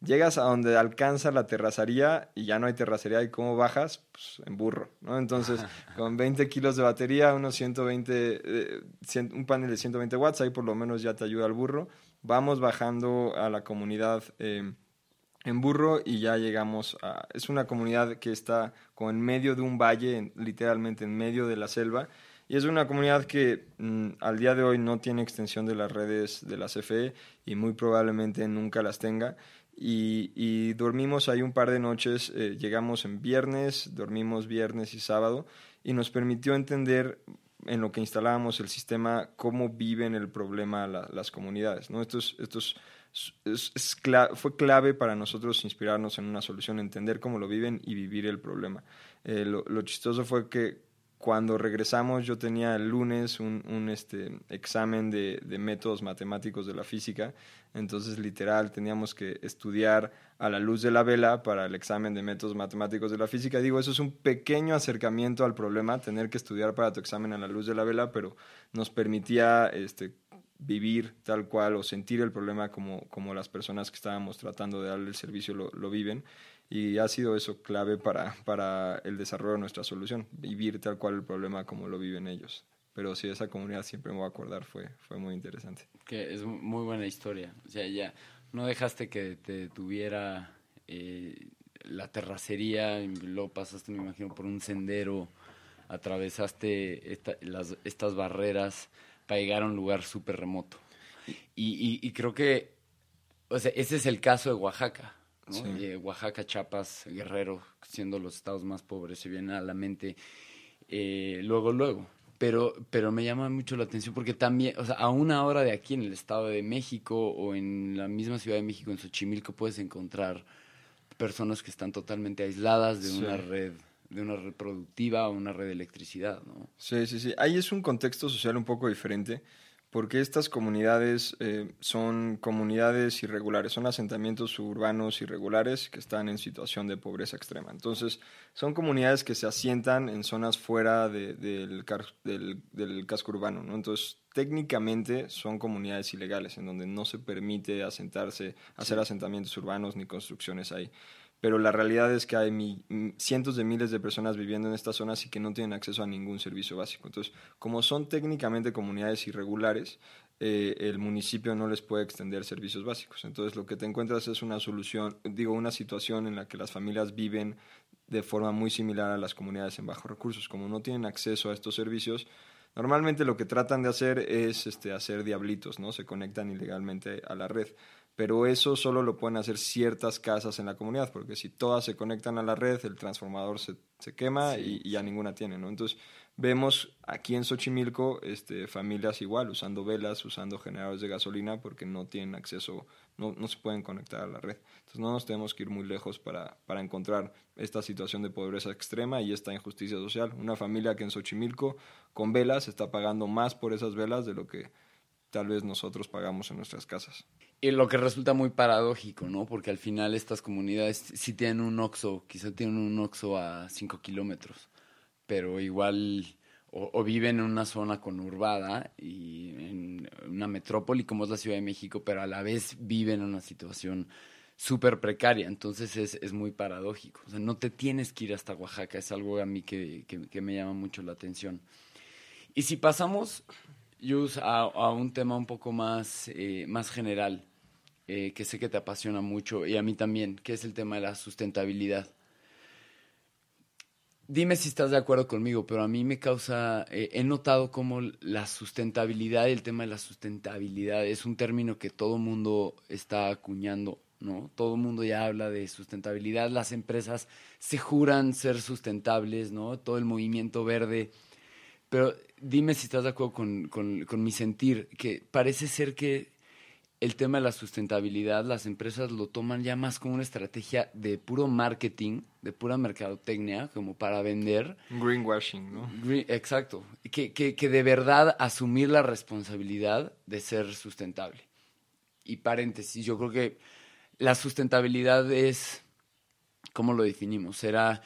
Llegas a donde alcanza la terracería y ya no hay terracería y cómo bajas, pues en burro, ¿no? Entonces, con 20 kilos de batería, unos 120, eh, un panel de 120 watts, ahí por lo menos ya te ayuda el burro. Vamos bajando a la comunidad eh, en burro y ya llegamos a... Es una comunidad que está como en medio de un valle, en, literalmente en medio de la selva. Y es una comunidad que mmm, al día de hoy no tiene extensión de las redes de la CFE y muy probablemente nunca las tenga. Y, dormimos ahí un par de noches, eh, llegamos en viernes, dormimos viernes y sábado, y nos permitió entender en lo que instalábamos el sistema cómo viven el problema la, las comunidades. ¿no? Esto, es, fue clave para nosotros inspirarnos en una solución, entender cómo lo viven y vivir el problema. Eh, lo chistoso fue que cuando regresamos yo tenía el lunes un, un este, examen de, de, métodos matemáticos de la física, entonces literal teníamos que estudiar a la luz de la vela para el examen de métodos matemáticos de la física. Digo, eso es un pequeño acercamiento al problema, tener que estudiar para tu examen a la luz de la vela, pero nos permitía este, vivir tal cual o sentir el problema como, como las personas que estábamos tratando de darle el servicio lo, lo viven y ha sido eso clave para, para el desarrollo de nuestra solución, vivir tal cual el problema como lo viven ellos. Pero sí, esa comunidad siempre me voy a acordar, fue, fue muy interesante.
Que es muy buena historia. O sea, ya no dejaste que te tuviera eh, la terracería, lo pasaste, me imagino, por un sendero, atravesaste estas barreras para llegar a un lugar súper remoto. Y, y, y creo que, o sea, ese es el caso de Oaxaca. ¿No? Sí. Eh, Oaxaca, Chiapas, Guerrero, siendo los estados más pobres, se viene a la mente eh, luego, luego. Pero, pero me llama mucho la atención porque también, o sea, a una hora de aquí en el Estado de México o en la misma Ciudad de México, en Xochimilco, puedes encontrar personas que están totalmente aisladas de sí. una red de una red productiva o una red de electricidad, ¿no?
Sí, sí, sí. Ahí es un contexto social un poco diferente porque estas comunidades eh, son comunidades irregulares, son asentamientos urbanos irregulares que están en situación de pobreza extrema. Entonces, son comunidades que se asientan en zonas fuera de, de, del, del, del, casco urbano. ¿no? Entonces, técnicamente son comunidades ilegales, en donde no se permite asentarse, hacer asentamientos urbanos ni construcciones ahí pero la realidad es que hay cientos de miles de personas viviendo en estas zonas y que no tienen acceso a ningún servicio básico. Entonces, como son técnicamente comunidades irregulares, eh, el municipio no les puede extender servicios básicos. Entonces, lo que te encuentras es una solución, digo, una situación en la que las familias viven de forma muy similar a las comunidades en bajos recursos. Como no tienen acceso a estos servicios, normalmente lo que tratan de hacer es este, hacer diablitos, ¿no? Se conectan ilegalmente a la red pero eso solo lo pueden hacer ciertas casas en la comunidad, porque si todas se conectan a la red, el transformador se, se quema y, y ya ninguna tiene, ¿no? Entonces, vemos aquí en Xochimilco este, familias igual, usando velas, usando generadores de gasolina, porque no tienen acceso, no, no se pueden conectar a la red. Entonces, no nos tenemos que ir muy lejos para, para encontrar esta situación de pobreza extrema y esta injusticia social. Una familia que en Xochimilco, con velas, está pagando más por esas velas de lo que tal vez nosotros pagamos en nuestras casas.
Y lo que resulta muy paradójico, ¿no? Porque al final estas comunidades sí tienen un OXO, quizá tienen un OXO a 5 kilómetros, pero igual o, viven en una zona conurbada y en una metrópoli como es la Ciudad de México, pero a la vez viven en una situación súper precaria. Entonces es, es, muy paradójico. O sea, no te tienes que ir hasta Oaxaca, es algo a mí que, que me llama mucho la atención. Y si pasamos Yus, a, un tema un poco más, eh, más general, eh, que sé que te apasiona mucho y a mí también, que es el tema de la sustentabilidad. Dime si estás de acuerdo conmigo, pero a mí me causa, eh, he notado como la sustentabilidad, el tema de la sustentabilidad es un término que todo mundo está acuñando, ¿no? Todo el mundo ya habla de sustentabilidad, las empresas se juran ser sustentables, ¿no? Todo el movimiento verde. Pero dime si estás de acuerdo con, con, con, mi sentir, que parece ser que el tema de la sustentabilidad, las empresas lo toman ya más como una estrategia de puro marketing, de pura mercadotecnia, como para vender.
Greenwashing, ¿no?
Green, exacto. Que, que, que de verdad asumir la responsabilidad de ser sustentable. Y paréntesis, yo creo que la sustentabilidad es, ¿cómo lo definimos? Será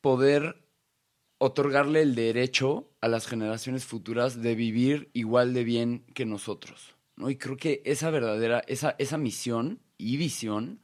poder otorgarle el derecho a las generaciones futuras de vivir igual de bien que nosotros. ¿no? Y creo que esa verdadera, esa, esa misión y visión,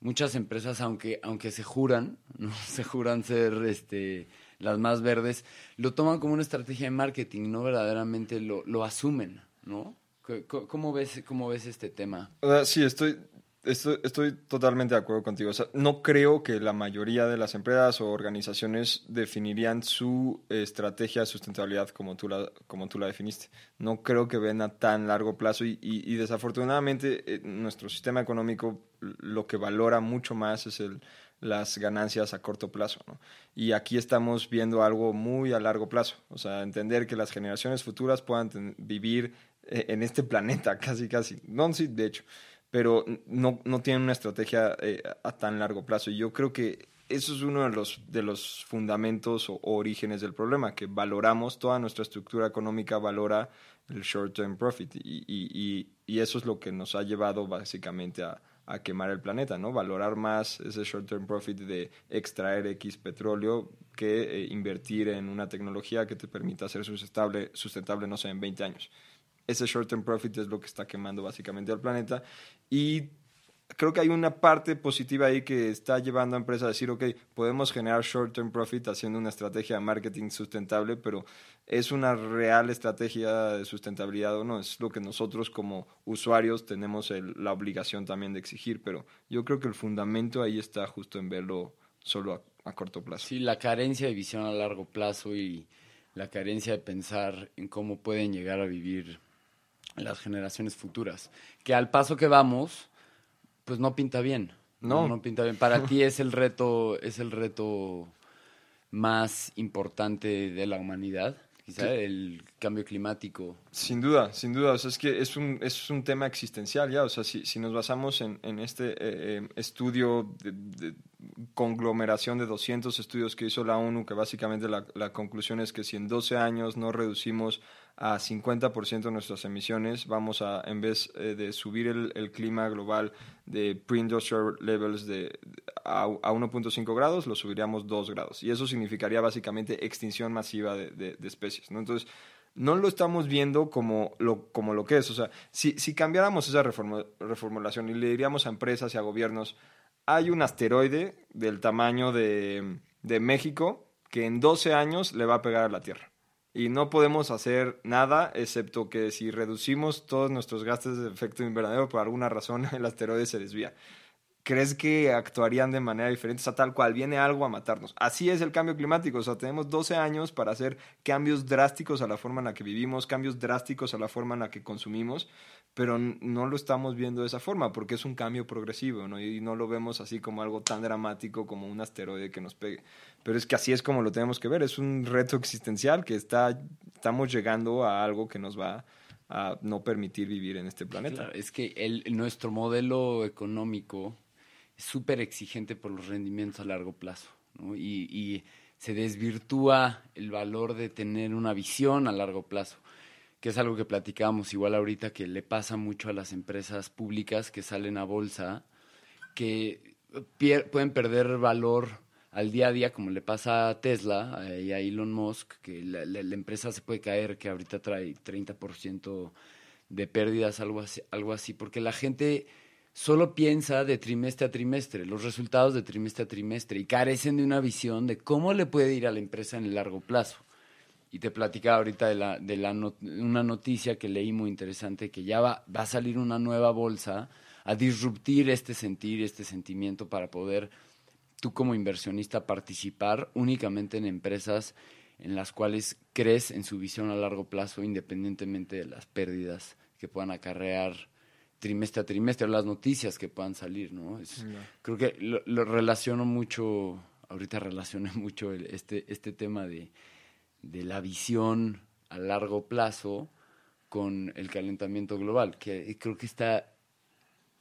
muchas empresas, aunque, aunque se juran, ¿no? se juran ser este, las más verdes, lo toman como una estrategia de marketing, no verdaderamente lo, lo asumen, ¿no? ¿Cómo ves, ¿Cómo ves este tema?
Sí, estoy Estoy, estoy, totalmente de acuerdo contigo. O sea, no creo que la mayoría de las empresas o organizaciones definirían su estrategia de sustentabilidad como tú la, como tú la definiste. No creo que ven a tan largo plazo y, y, y desafortunadamente eh, nuestro sistema económico lo que valora mucho más es el, las ganancias a corto plazo. Y aquí estamos viendo algo muy a largo plazo. O sea, entender que las generaciones futuras puedan vivir eh, en este planeta, casi, casi. No, sí, de hecho pero no, no tienen una estrategia eh, a tan largo plazo. Y yo creo que eso es uno de los, de los fundamentos o, orígenes del problema, que valoramos, toda nuestra estructura económica valora el short-term profit. Y, y, y, eso es lo que nos ha llevado básicamente a, a quemar el planeta, ¿no? Valorar más ese short-term profit de extraer X petróleo que eh, invertir en una tecnología que te permita ser sustentable, sustentable, no sé, en 20 años ese short-term profit es lo que está quemando básicamente al planeta. Y creo que hay una parte positiva ahí que está llevando a empresas a decir, ok, podemos generar short-term profit haciendo una estrategia de marketing sustentable, pero ¿es una real estrategia de sustentabilidad o no? Es lo que nosotros como usuarios tenemos el, la obligación también de exigir, pero yo creo que el fundamento ahí está justo en verlo solo a, a corto plazo.
Sí, la carencia de visión a largo plazo y la carencia de pensar en cómo pueden llegar a vivir las generaciones futuras. Que al paso que vamos, pues no pinta bien. No, no pinta bien. Para ti es el reto, es el reto más importante de la humanidad, quizá el cambio climático.
Sin duda, sin duda. O sea, es que es un, es un tema existencial ya. O sea, si, si nos basamos en, en este eh, eh, estudio de, de, conglomeración de 200 estudios que hizo la ONU, que básicamente la, la conclusión es que si en 12 años no reducimos a 50% de nuestras emisiones, vamos a, en vez eh, de subir el, el, clima global de pre-industrial levels de, a, a 1.5 grados, lo subiríamos 2 grados. Y eso significaría básicamente extinción masiva de, de, especies. ¿no? Entonces, no lo estamos viendo como lo, como lo que es. O sea, si, si cambiáramos esa reformulación y le diríamos a empresas y a gobiernos, hay un asteroide del tamaño de, de México que en 12 años le va a pegar a la Tierra y no podemos hacer nada excepto que si reducimos todos nuestros gastos de efecto invernadero por alguna razón el asteroide se desvía. ¿Crees que actuarían de manera diferente? O sea, tal cual, viene algo a matarnos. Así es el cambio climático. O sea, tenemos 12 años para hacer cambios drásticos a la forma en la que vivimos, cambios drásticos a la forma en la que consumimos, pero no lo estamos viendo de esa forma porque es un cambio progresivo, ¿no? Y no lo vemos así como algo tan dramático como un asteroide que nos pegue. Pero es que así es como lo tenemos que ver, es un reto existencial que está, estamos llegando a algo que nos va a no permitir vivir en este planeta.
Es que el, nuestro modelo económico es súper exigente por los rendimientos a largo plazo, ¿no? Y, y se desvirtúa el valor de tener una visión a largo plazo, que es algo que platicábamos igual ahorita que le pasa mucho a las empresas públicas que salen a bolsa, que pueden perder valor al día a día, como le pasa a Tesla eh, y a Elon Musk, que la, la- la empresa se puede caer, que ahorita trae 30% de pérdidas, algo así, algo así, porque la gente solo piensa de trimestre a trimestre, los resultados de trimestre a trimestre, y carecen de una visión de cómo le puede ir a la empresa en el largo plazo. Y te platicaba ahorita de, la, de la not- una noticia que leí muy interesante, que ya va, va a salir una nueva bolsa a disruptir este sentir, este sentimiento para poder tú como inversionista participar únicamente en empresas en las cuales crees en su visión a largo plazo, independientemente de las pérdidas que puedan acarrear trimestre a trimestre, o las noticias que puedan salir, ¿no? Es- Creo que lo, lo relaciono mucho, ahorita relacioné mucho el- este, este tema de, de la visión a largo plazo con el calentamiento global, que creo que está,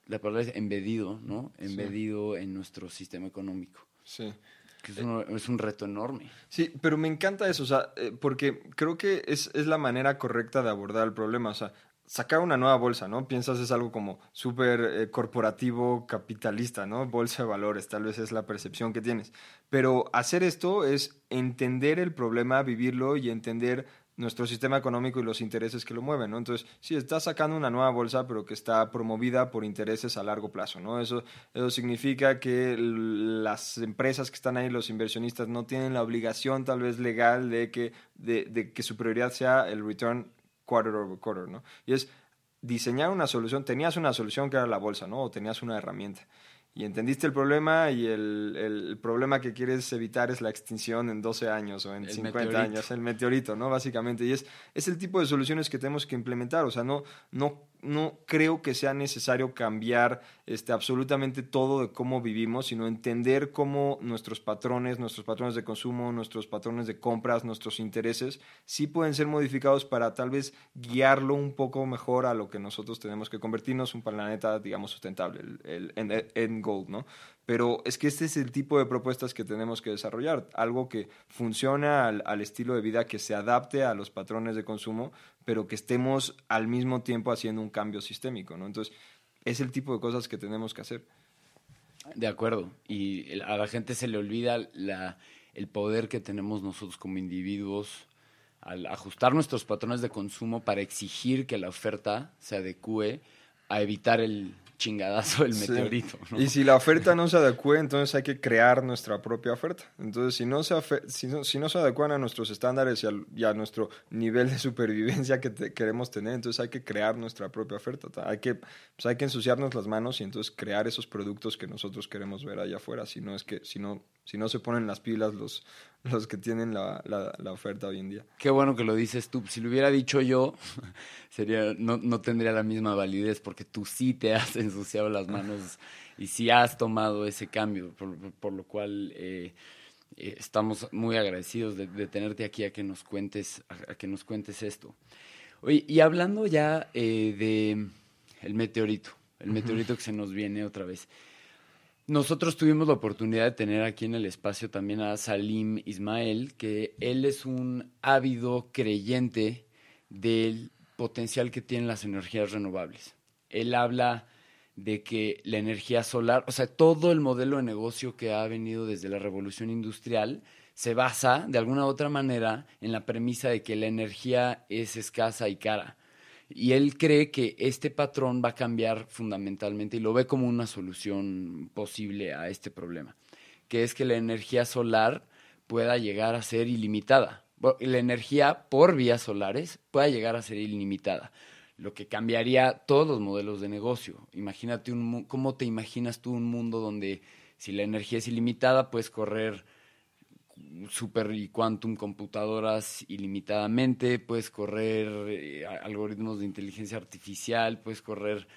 la palabra es embedido, ¿no? Embedido en nuestro sistema económico,
Sí.
que es, uno- es un reto enorme.
Sí, pero me encanta eso, o sea, eh, porque creo que es, es la manera correcta de abordar el problema, o sea, sacar una nueva bolsa, ¿no? Piensas es algo como súper eh, corporativo, capitalista, ¿no? Bolsa de valores, tal vez es la percepción que tienes. Pero hacer esto es entender el problema, vivirlo y entender nuestro sistema económico y los intereses que lo mueven, ¿no? Entonces, sí, estás sacando una nueva bolsa, pero que está promovida por intereses a largo plazo, ¿no? Eso, eso significa que las empresas que están ahí, los inversionistas, no tienen la obligación tal vez legal de que, de que su prioridad sea el return quarter over quarter, ¿no? Y es diseñar una solución, tenías una solución que era la bolsa, ¿no? O tenías una herramienta. Y entendiste el problema y el, el problema que quieres evitar es la extinción en 12 años o en
El
50
meteorito.
años, el meteorito, ¿no? Básicamente. Y es, es el tipo de soluciones que tenemos que implementar. O sea, no, no, no creo que sea necesario cambiar este, absolutamente todo de cómo vivimos, sino entender cómo nuestros patrones, nuestros patrones de consumo, nuestros patrones de compras, nuestros intereses, sí pueden ser modificados para tal vez guiarlo un poco mejor a lo que nosotros tenemos que convertirnos, un planeta, digamos, sustentable, el, goal, ¿no? Pero es que este es el tipo de propuestas que tenemos que desarrollar, algo que funciona al, al estilo de vida, que se adapte a los patrones de consumo, pero que estemos al mismo tiempo haciendo un cambio sistémico, ¿no? Entonces, es el tipo de cosas que tenemos que hacer.
De acuerdo. Y a la gente se le olvida la, el poder que tenemos nosotros como individuos al ajustar nuestros patrones de consumo para exigir que la oferta se adecue a evitar el chingadazo del
Sí.
meteorito. ¿no?
Y si la oferta no se adecua, entonces hay que crear nuestra propia oferta. Entonces, si no se, si no, si no se adecuan a nuestros estándares y, a nuestro nivel de supervivencia que te- queremos tener, entonces hay que crear nuestra propia oferta. Ta- Hay que, pues hay que ensuciarnos las manos y entonces crear esos productos que nosotros queremos ver allá afuera. Si no, es que, si no, si no se ponen las pilas los, los que tienen la, la- la oferta hoy en día.
Qué bueno que lo dices tú. Si lo hubiera dicho yo, sería, no, no tendría la misma validez porque tú sí te has ensuciado las manos y sí has tomado ese cambio, por, por lo cual eh, eh, estamos muy agradecidos de, de tenerte aquí a que nos cuentes, a, a que nos cuentes esto. Oye, y hablando ya eh, de el meteorito, el meteorito que se nos viene otra vez. Nosotros tuvimos la oportunidad de tener aquí en el espacio también a Salim Ismael, que él es un ávido creyente del potencial que tienen las energías renovables. Él habla de que la energía solar, o sea, todo el modelo de negocio que ha venido desde la revolución industrial se basa de alguna u otra manera en la premisa de que la energía es escasa y cara. Y él cree que este patrón va a cambiar fundamentalmente y lo ve como una solución posible a este problema, que es que la energía solar pueda llegar a ser ilimitada. La energía por vías solares pueda llegar a ser ilimitada, lo que cambiaría todos los modelos de negocio. Imagínate un, ¿cómo te imaginas tú un mundo donde si la energía es ilimitada puedes correr super y quantum computadoras ilimitadamente, puedes correr eh, algoritmos de inteligencia artificial, puedes correr,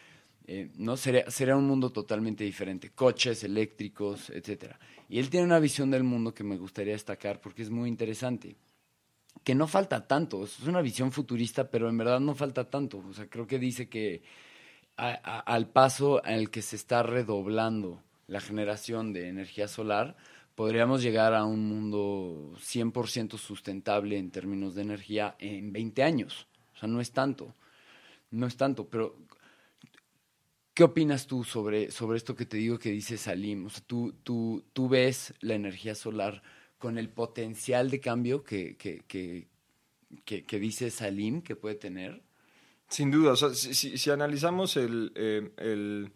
eh, ¿no? Sería, sería un mundo totalmente diferente, coches eléctricos, etcétera. Y él tiene una visión del mundo que me gustaría destacar porque es muy interesante. Que no falta tanto, es una visión futurista, pero en verdad no falta tanto. O sea, creo que dice que al paso al que se está redoblando la generación de energía solar, podríamos llegar a un mundo 100% sustentable en términos de energía en 20 años. O sea, no es tanto. No es tanto, pero ¿qué opinas tú sobre, sobre esto que te digo que dice Salim? O sea, ¿tú, tú, tú ves la energía solar con el potencial de cambio que, que, que, que, dice Salim que puede tener?
Sin duda, o sea, si, si, analizamos el, eh, el,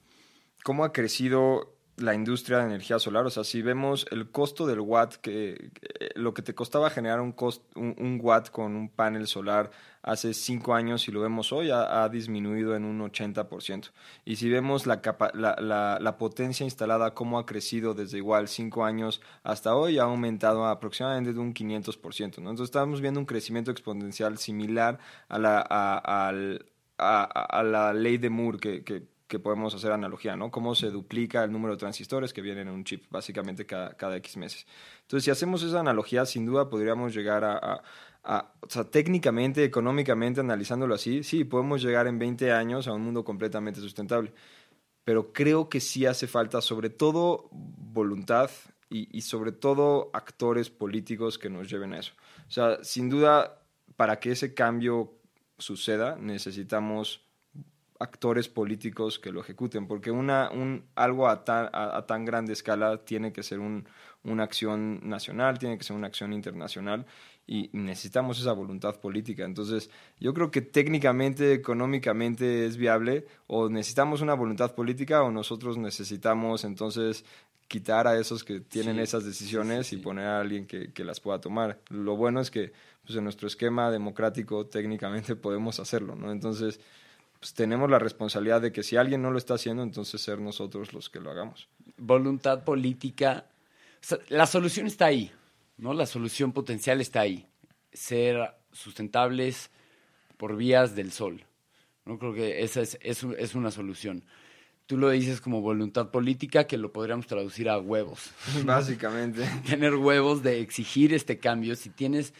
cómo ha crecido la industria de energía solar. O sea, si vemos el costo del watt, que, lo que te costaba generar un, un, watt con un panel solar hace cinco años y lo vemos hoy, ha, disminuido en un 80%. Y si vemos la, la, la, potencia instalada, cómo ha crecido desde igual cinco años hasta hoy, ha aumentado aproximadamente de un 500%. ¿no? Entonces estamos viendo un crecimiento exponencial similar a la, a, a, la ley de Moore que podemos hacer analogía, ¿no? Cómo se duplica el número de transistores que vienen en un chip, básicamente cada, cada X meses. Entonces, si hacemos esa analogía, sin duda podríamos llegar a, o sea, técnicamente, económicamente, analizándolo así, sí, podemos llegar en 20 años a un mundo completamente sustentable. Pero creo que sí hace falta, sobre todo, voluntad y, y sobre todo actores políticos que nos lleven a eso. O sea, sin duda, para que ese cambio suceda, necesitamos actores políticos que lo ejecuten, porque una, un, algo a tan, a, tan grande escala tiene que ser un, una acción nacional, tiene que ser una acción internacional y necesitamos esa voluntad política. Entonces, yo creo que técnicamente, económicamente es viable o necesitamos una voluntad política o nosotros necesitamos entonces quitar a esos que tienen esas decisiones y poner a alguien que, que, las pueda tomar. Lo bueno es que pues, en nuestro esquema democrático técnicamente podemos hacerlo, ¿no? Entonces, pues tenemos la responsabilidad de que si alguien no lo está haciendo, entonces ser nosotros los que lo hagamos.
Voluntad política. la solución está ahí, ¿no? La solución potencial está ahí. Ser sustentables por vías del sol. No creo que esa es, es, es una solución. Tú lo dices como voluntad política, que lo podríamos traducir a huevos.
Básicamente.
Tener huevos de exigir este cambio. Si tienes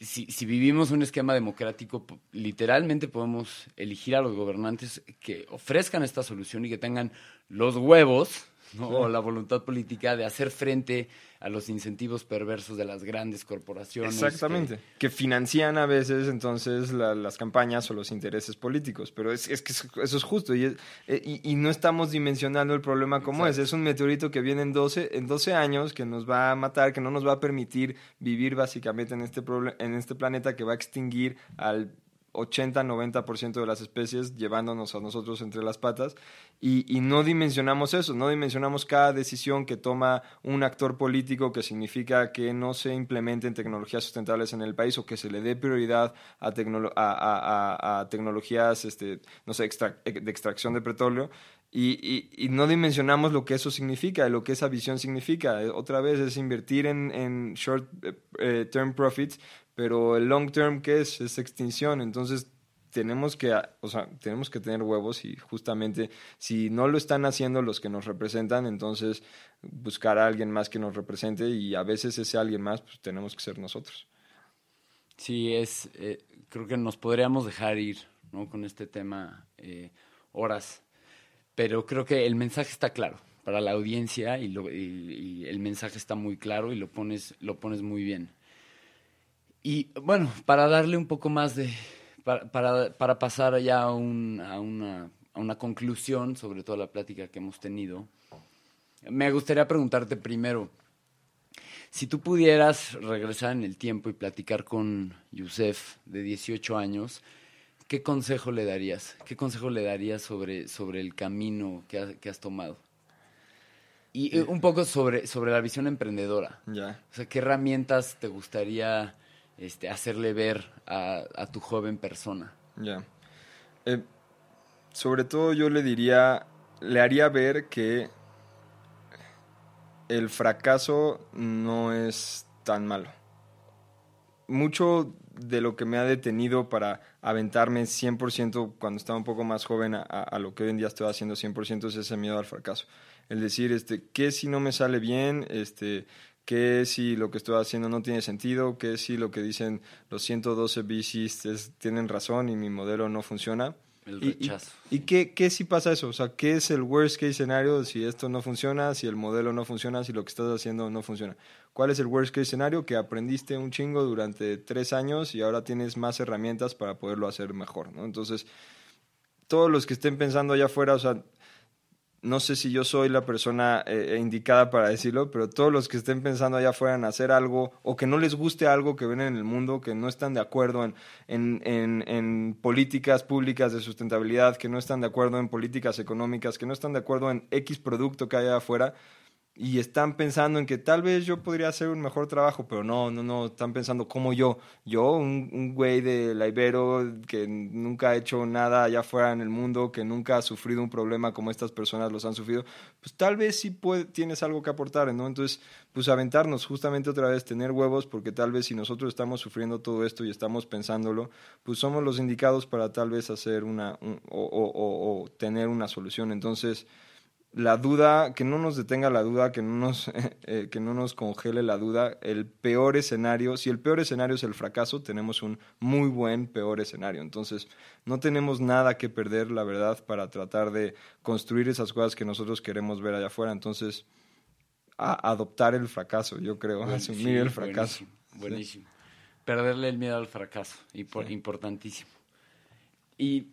si, si, vivimos un esquema democrático, literalmente podemos elegir a los gobernantes que ofrezcan esta solución y que tengan los huevos o la voluntad política de hacer frente a los incentivos perversos de las grandes corporaciones.
Exactamente, que, financian a veces entonces las campañas o los intereses políticos, pero es, es que eso es justo y, eh, y, no estamos dimensionando el problema como es, es un meteorito que viene en 12, en 12 años que nos va a matar, que no nos va a permitir vivir básicamente en este, en este planeta que va a extinguir al 80-90% de las especies llevándonos a nosotros entre las patas y, y, no dimensionamos eso, no dimensionamos cada decisión que toma un actor político que significa que no se implementen tecnologías sustentables en el país o que se le dé prioridad a, a, a, tecnologías este, no sé, de extracción de petróleo y, y, no dimensionamos lo que eso significa, lo que esa visión significa. Otra vez es invertir en, en short eh, eh, term profits pero el long term, ¿qué es? Es extinción. Entonces, tenemos que, o sea, tenemos que tener huevos y justamente si no lo están haciendo los que nos representan, entonces buscar a alguien más que nos represente y a veces ese alguien más, pues tenemos que ser nosotros.
Sí, es, eh, creo que nos podríamos dejar ir, ¿no? Con este tema eh, horas, pero creo que el mensaje está claro para la audiencia y, lo, y el mensaje está muy claro y lo pones, lo pones muy bien. Y bueno, para darle un poco más de, para, para, pasar ya a, una, a una conclusión sobre toda la plática que hemos tenido, me gustaría preguntarte primero, si tú pudieras regresar en el tiempo y platicar con Yusef de 18 años, ¿qué consejo le darías? ¿Qué consejo le darías sobre, sobre el camino que, que has tomado? Y un poco sobre, sobre la visión emprendedora.
Ya.
O sea, ¿qué herramientas te gustaría este, hacerle ver a, tu joven persona.
Ya. Eh, sobre todo yo le diría, le haría ver que el fracaso no es tan malo. Mucho de lo que me ha detenido para aventarme 100% cuando estaba un poco más joven a, a lo que hoy en día estoy haciendo 100% es ese miedo al fracaso. El decir, este, ¿qué si no me sale bien? Este, ¿Qué si lo que estoy haciendo no tiene sentido? ¿Qué si lo que dicen los 112 VCs es- tienen razón y mi modelo no funciona?
El
¿Y- y-
rechazo.
¿Y, qué, qué si pasa eso? O sea, ¿qué es el worst case scenario si esto no funciona, si el modelo no funciona, si lo que estás haciendo no funciona? ¿Cuál es el worst case scenario? Que aprendiste un chingo durante tres años y ahora tienes más herramientas para poderlo hacer mejor, ¿no? Entonces, todos los que estén pensando allá afuera, o sea, no sé si yo soy la persona eh, indicada para decirlo, pero todos los que estén pensando allá afuera en hacer algo o que no les guste algo que ven en el mundo, que no están de acuerdo en, en, en, en políticas públicas de sustentabilidad, que no están de acuerdo en políticas económicas, que no están de acuerdo en X producto que hay allá afuera y están pensando en que tal vez yo podría hacer un mejor trabajo, pero no, no, no, están pensando como yo, yo, un, un güey de la Ibero que nunca ha hecho nada allá afuera en el mundo, que nunca ha sufrido un problema como estas personas los han sufrido, pues tal vez sí puede- tienes algo que aportar, ¿no? Entonces, pues aventarnos justamente otra vez, tener huevos, porque tal vez si nosotros estamos sufriendo todo esto y estamos pensándolo, pues somos los indicados para tal vez hacer una, un- o, o- o- o tener una solución. Entonces, la duda, que no nos detenga la duda, que no nos, eh, que no nos congele la duda. El peor escenario, si el peor escenario es el fracaso, tenemos un muy buen peor escenario. Entonces, no tenemos nada que perder, la verdad, para tratar de construir esas cosas que nosotros queremos ver allá afuera. Entonces, a- adoptar el fracaso, yo creo, asumir
sí,
el fracaso.
Buenísimo. buenísimo. Perderle el miedo al fracaso, impor- importantísimo. ¿Y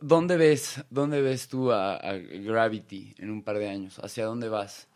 dónde ves, dónde ves tú a, Gravity en un par de años? ¿Hacia dónde vas?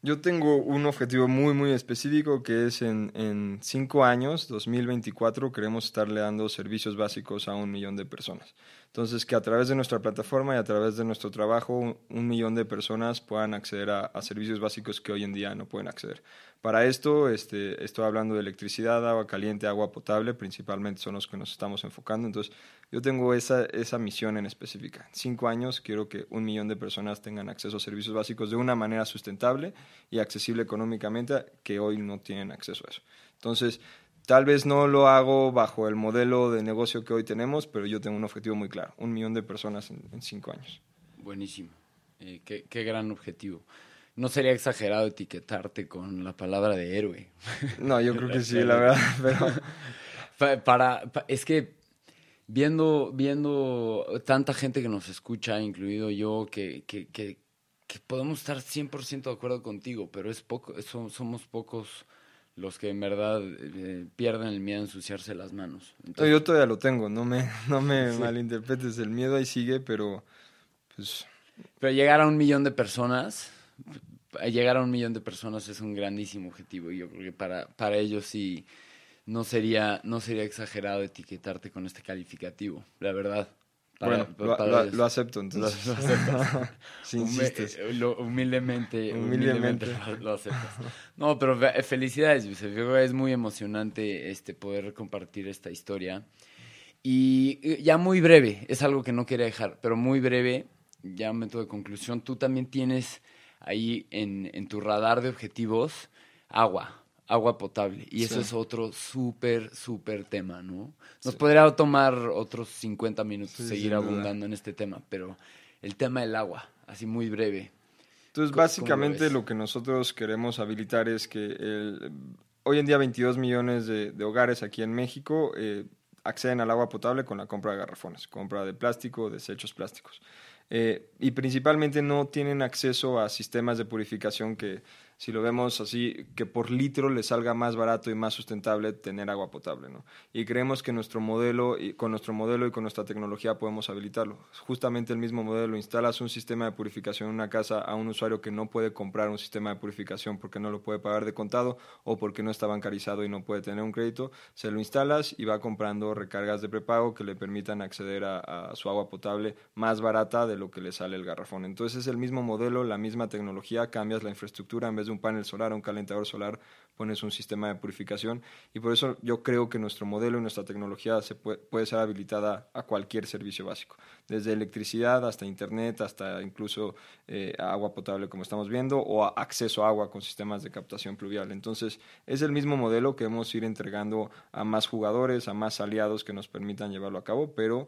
Yo tengo un objetivo muy, muy específico que es en, en cinco años, 2024, queremos estarle dando servicios básicos a un millón de personas. Entonces, que a través de nuestra plataforma y a través de nuestro trabajo, un, millón de personas puedan acceder a, a servicios básicos que hoy en día no pueden acceder. Para esto, este, estoy hablando de electricidad, agua caliente, agua potable, principalmente son los que nos estamos enfocando. Entonces, yo tengo esa, esa misión en específica. En cinco años quiero que un millón de personas tengan acceso a servicios básicos de una manera sustentable y accesible económicamente que hoy no tienen acceso a eso. Entonces, tal vez no lo hago bajo el modelo de negocio que hoy tenemos, pero yo tengo un objetivo muy claro, un millón de personas en, en cinco años.
Buenísimo. Eh, qué, qué gran objetivo. No sería exagerado etiquetarte con la palabra de héroe.
No, yo creo que sí, la verdad, pero
Pa- Para, pa- es que viendo, viendo tanta gente que nos escucha, incluido yo, que, que, que, que podemos estar 100% de acuerdo contigo, pero es poco, so- somos pocos los que en verdad eh, pierden el miedo a ensuciarse las manos.
No, yo todavía lo tengo, no me, no me malinterpretes, el miedo ahí sigue, pero pues
pero llegar a un millón de personas, llegar a un millón de personas es un grandísimo objetivo. Y yo creo que para, para ellos sí no sería, no sería exagerado etiquetarte con este calificativo, la verdad. Para-
bueno, lo,
para
lo-
ellos.
lo acepto entonces.
lo aceptas.
si
Hume-
insistes.
eh, lo- humildemente,
Humildemente.
humildemente, lo, aceptas. No, pero fe- felicidades, Yusef. Es muy emocionante este, poder compartir esta historia. Y eh, ya muy breve, es algo que no quería dejar, pero muy breve, ya método de conclusión. Tú también tienes ahí en, en tu radar de objetivos agua, agua potable. Y eso es otro súper, súper tema, ¿no? Nos podría tomar otros 50 minutos
Sí,
seguir abundando en este tema, pero el tema del agua, así muy breve.
Entonces,
¿Cómo- cómo lo
básicamente lo, que nosotros queremos habilitar es que el- hoy en día 22 millones de, de hogares aquí en México eh, acceden al agua potable con la compra de garrafones, compra de plástico, desechos plásticos. Eh, y principalmente no tienen acceso a sistemas de purificación que, si lo vemos así, que por litro les salga más barato y más sustentable tener agua potable. ¿no? Y creemos que nuestro modelo, y con nuestro modelo y con nuestra tecnología podemos habilitarlo. Justamente el mismo modelo, instalas un sistema de purificación en una casa a un usuario que no puede comprar un sistema de purificación porque no lo puede pagar de contado o porque no está bancarizado y no puede tener un crédito, se lo instalas y va comprando recargas de prepago que le permitan acceder a, a su agua potable más barata de lo que le sale el garrafón. Entonces es el mismo modelo, la misma tecnología, cambias la infraestructura, en vez un panel solar a un calentador solar pones un sistema de purificación y por eso yo creo que nuestro modelo y nuestra tecnología se puede, puede, ser habilitada a cualquier servicio básico, desde electricidad hasta internet, hasta incluso eh, agua potable como estamos viendo o acceso a agua con sistemas de captación pluvial. Entonces es el mismo modelo que hemos ir entregando a más jugadores, a más aliados que nos permitan llevarlo a cabo, pero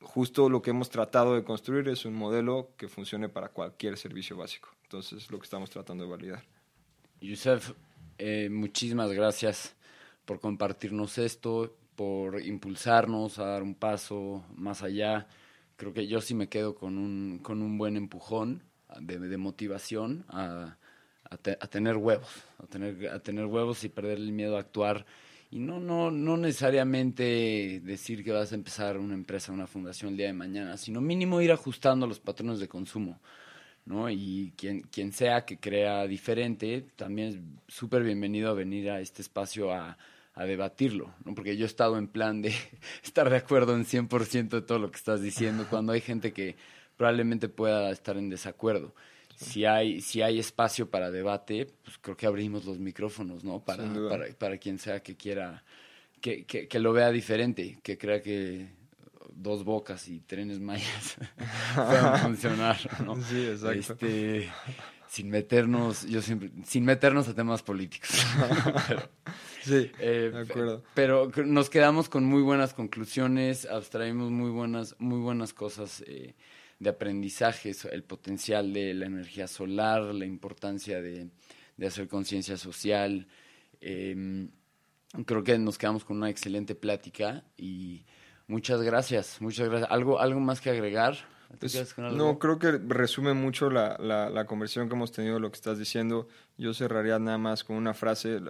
justo lo que hemos tratado de construir es un modelo que funcione para cualquier servicio básico. Entonces es lo que estamos tratando de validar.
Yusef, eh, muchísimas gracias por compartirnos esto, por impulsarnos a dar un paso más allá. Creo que yo sí me quedo con un, con un buen empujón de, motivación a, a, tener huevos, a tener, a tener huevos y perder el miedo a actuar. Y no, no, no necesariamente decir que vas a empezar una empresa, una fundación el día de mañana, sino mínimo ir ajustando los patrones de consumo. ¿no? Y quien, quien sea que crea diferente, también es súper bienvenido a venir a este espacio a, a debatirlo, ¿no? Porque yo he estado en plan de estar de acuerdo en 100% de todo lo que estás diciendo, cuando hay gente que probablemente pueda estar en desacuerdo. Si hay, si hay espacio para debate, pues creo que abrimos los micrófonos, ¿no? Para, para, para, quien sea que quiera, que, que, que lo vea diferente, que crea que dos bocas y trenes mayas puedan funcionar, ¿no?
Sí, exacto.
Este, sin meternos, yo siempre, sin meternos a temas políticos.
pero, sí,
eh,
de acuerdo.
Pero nos quedamos con muy buenas conclusiones, abstraímos muy buenas, muy buenas cosas eh, de aprendizaje, el potencial de la energía solar, la importancia de, de hacer conciencia social. Eh, creo que nos quedamos con una excelente plática y Muchas gracias, muchas gracias. ¿Algo, algo más que agregar?
Pues, no, creo que resume mucho la, la, la, conversación que hemos tenido, lo que estás diciendo. Yo cerraría nada más con una frase.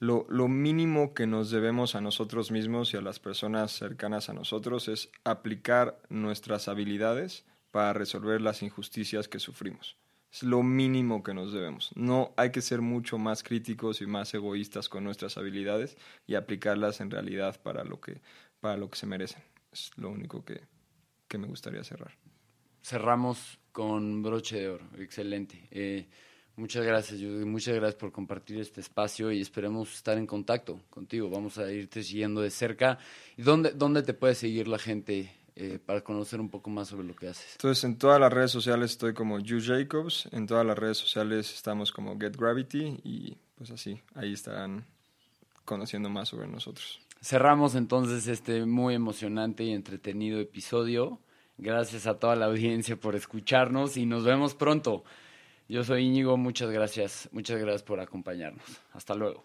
Lo, lo mínimo que nos debemos a nosotros mismos y a las personas cercanas a nosotros es aplicar nuestras habilidades para resolver las injusticias que sufrimos. Es lo mínimo que nos debemos. No hay que ser mucho más críticos y más egoístas con nuestras habilidades y aplicarlas en realidad para lo que para lo que se merecen. Es lo único que, que me gustaría cerrar.
Cerramos con broche de oro. Excelente. Eh, muchas gracias, Judy. Muchas gracias por compartir este espacio y esperemos estar en contacto contigo. Vamos a irte siguiendo de cerca. ¿Y dónde, dónde te puede seguir la gente eh, para conocer un poco más sobre lo que haces?
Entonces, en todas las redes sociales estoy como Yu Jacobs. En todas las redes sociales estamos como Get Gravity y pues así, ahí estarán conociendo más sobre nosotros.
Cerramos entonces este muy emocionante y entretenido episodio. Gracias a toda la audiencia por escucharnos y nos vemos pronto. Yo soy Íñigo, muchas gracias, muchas gracias por acompañarnos. Hasta luego.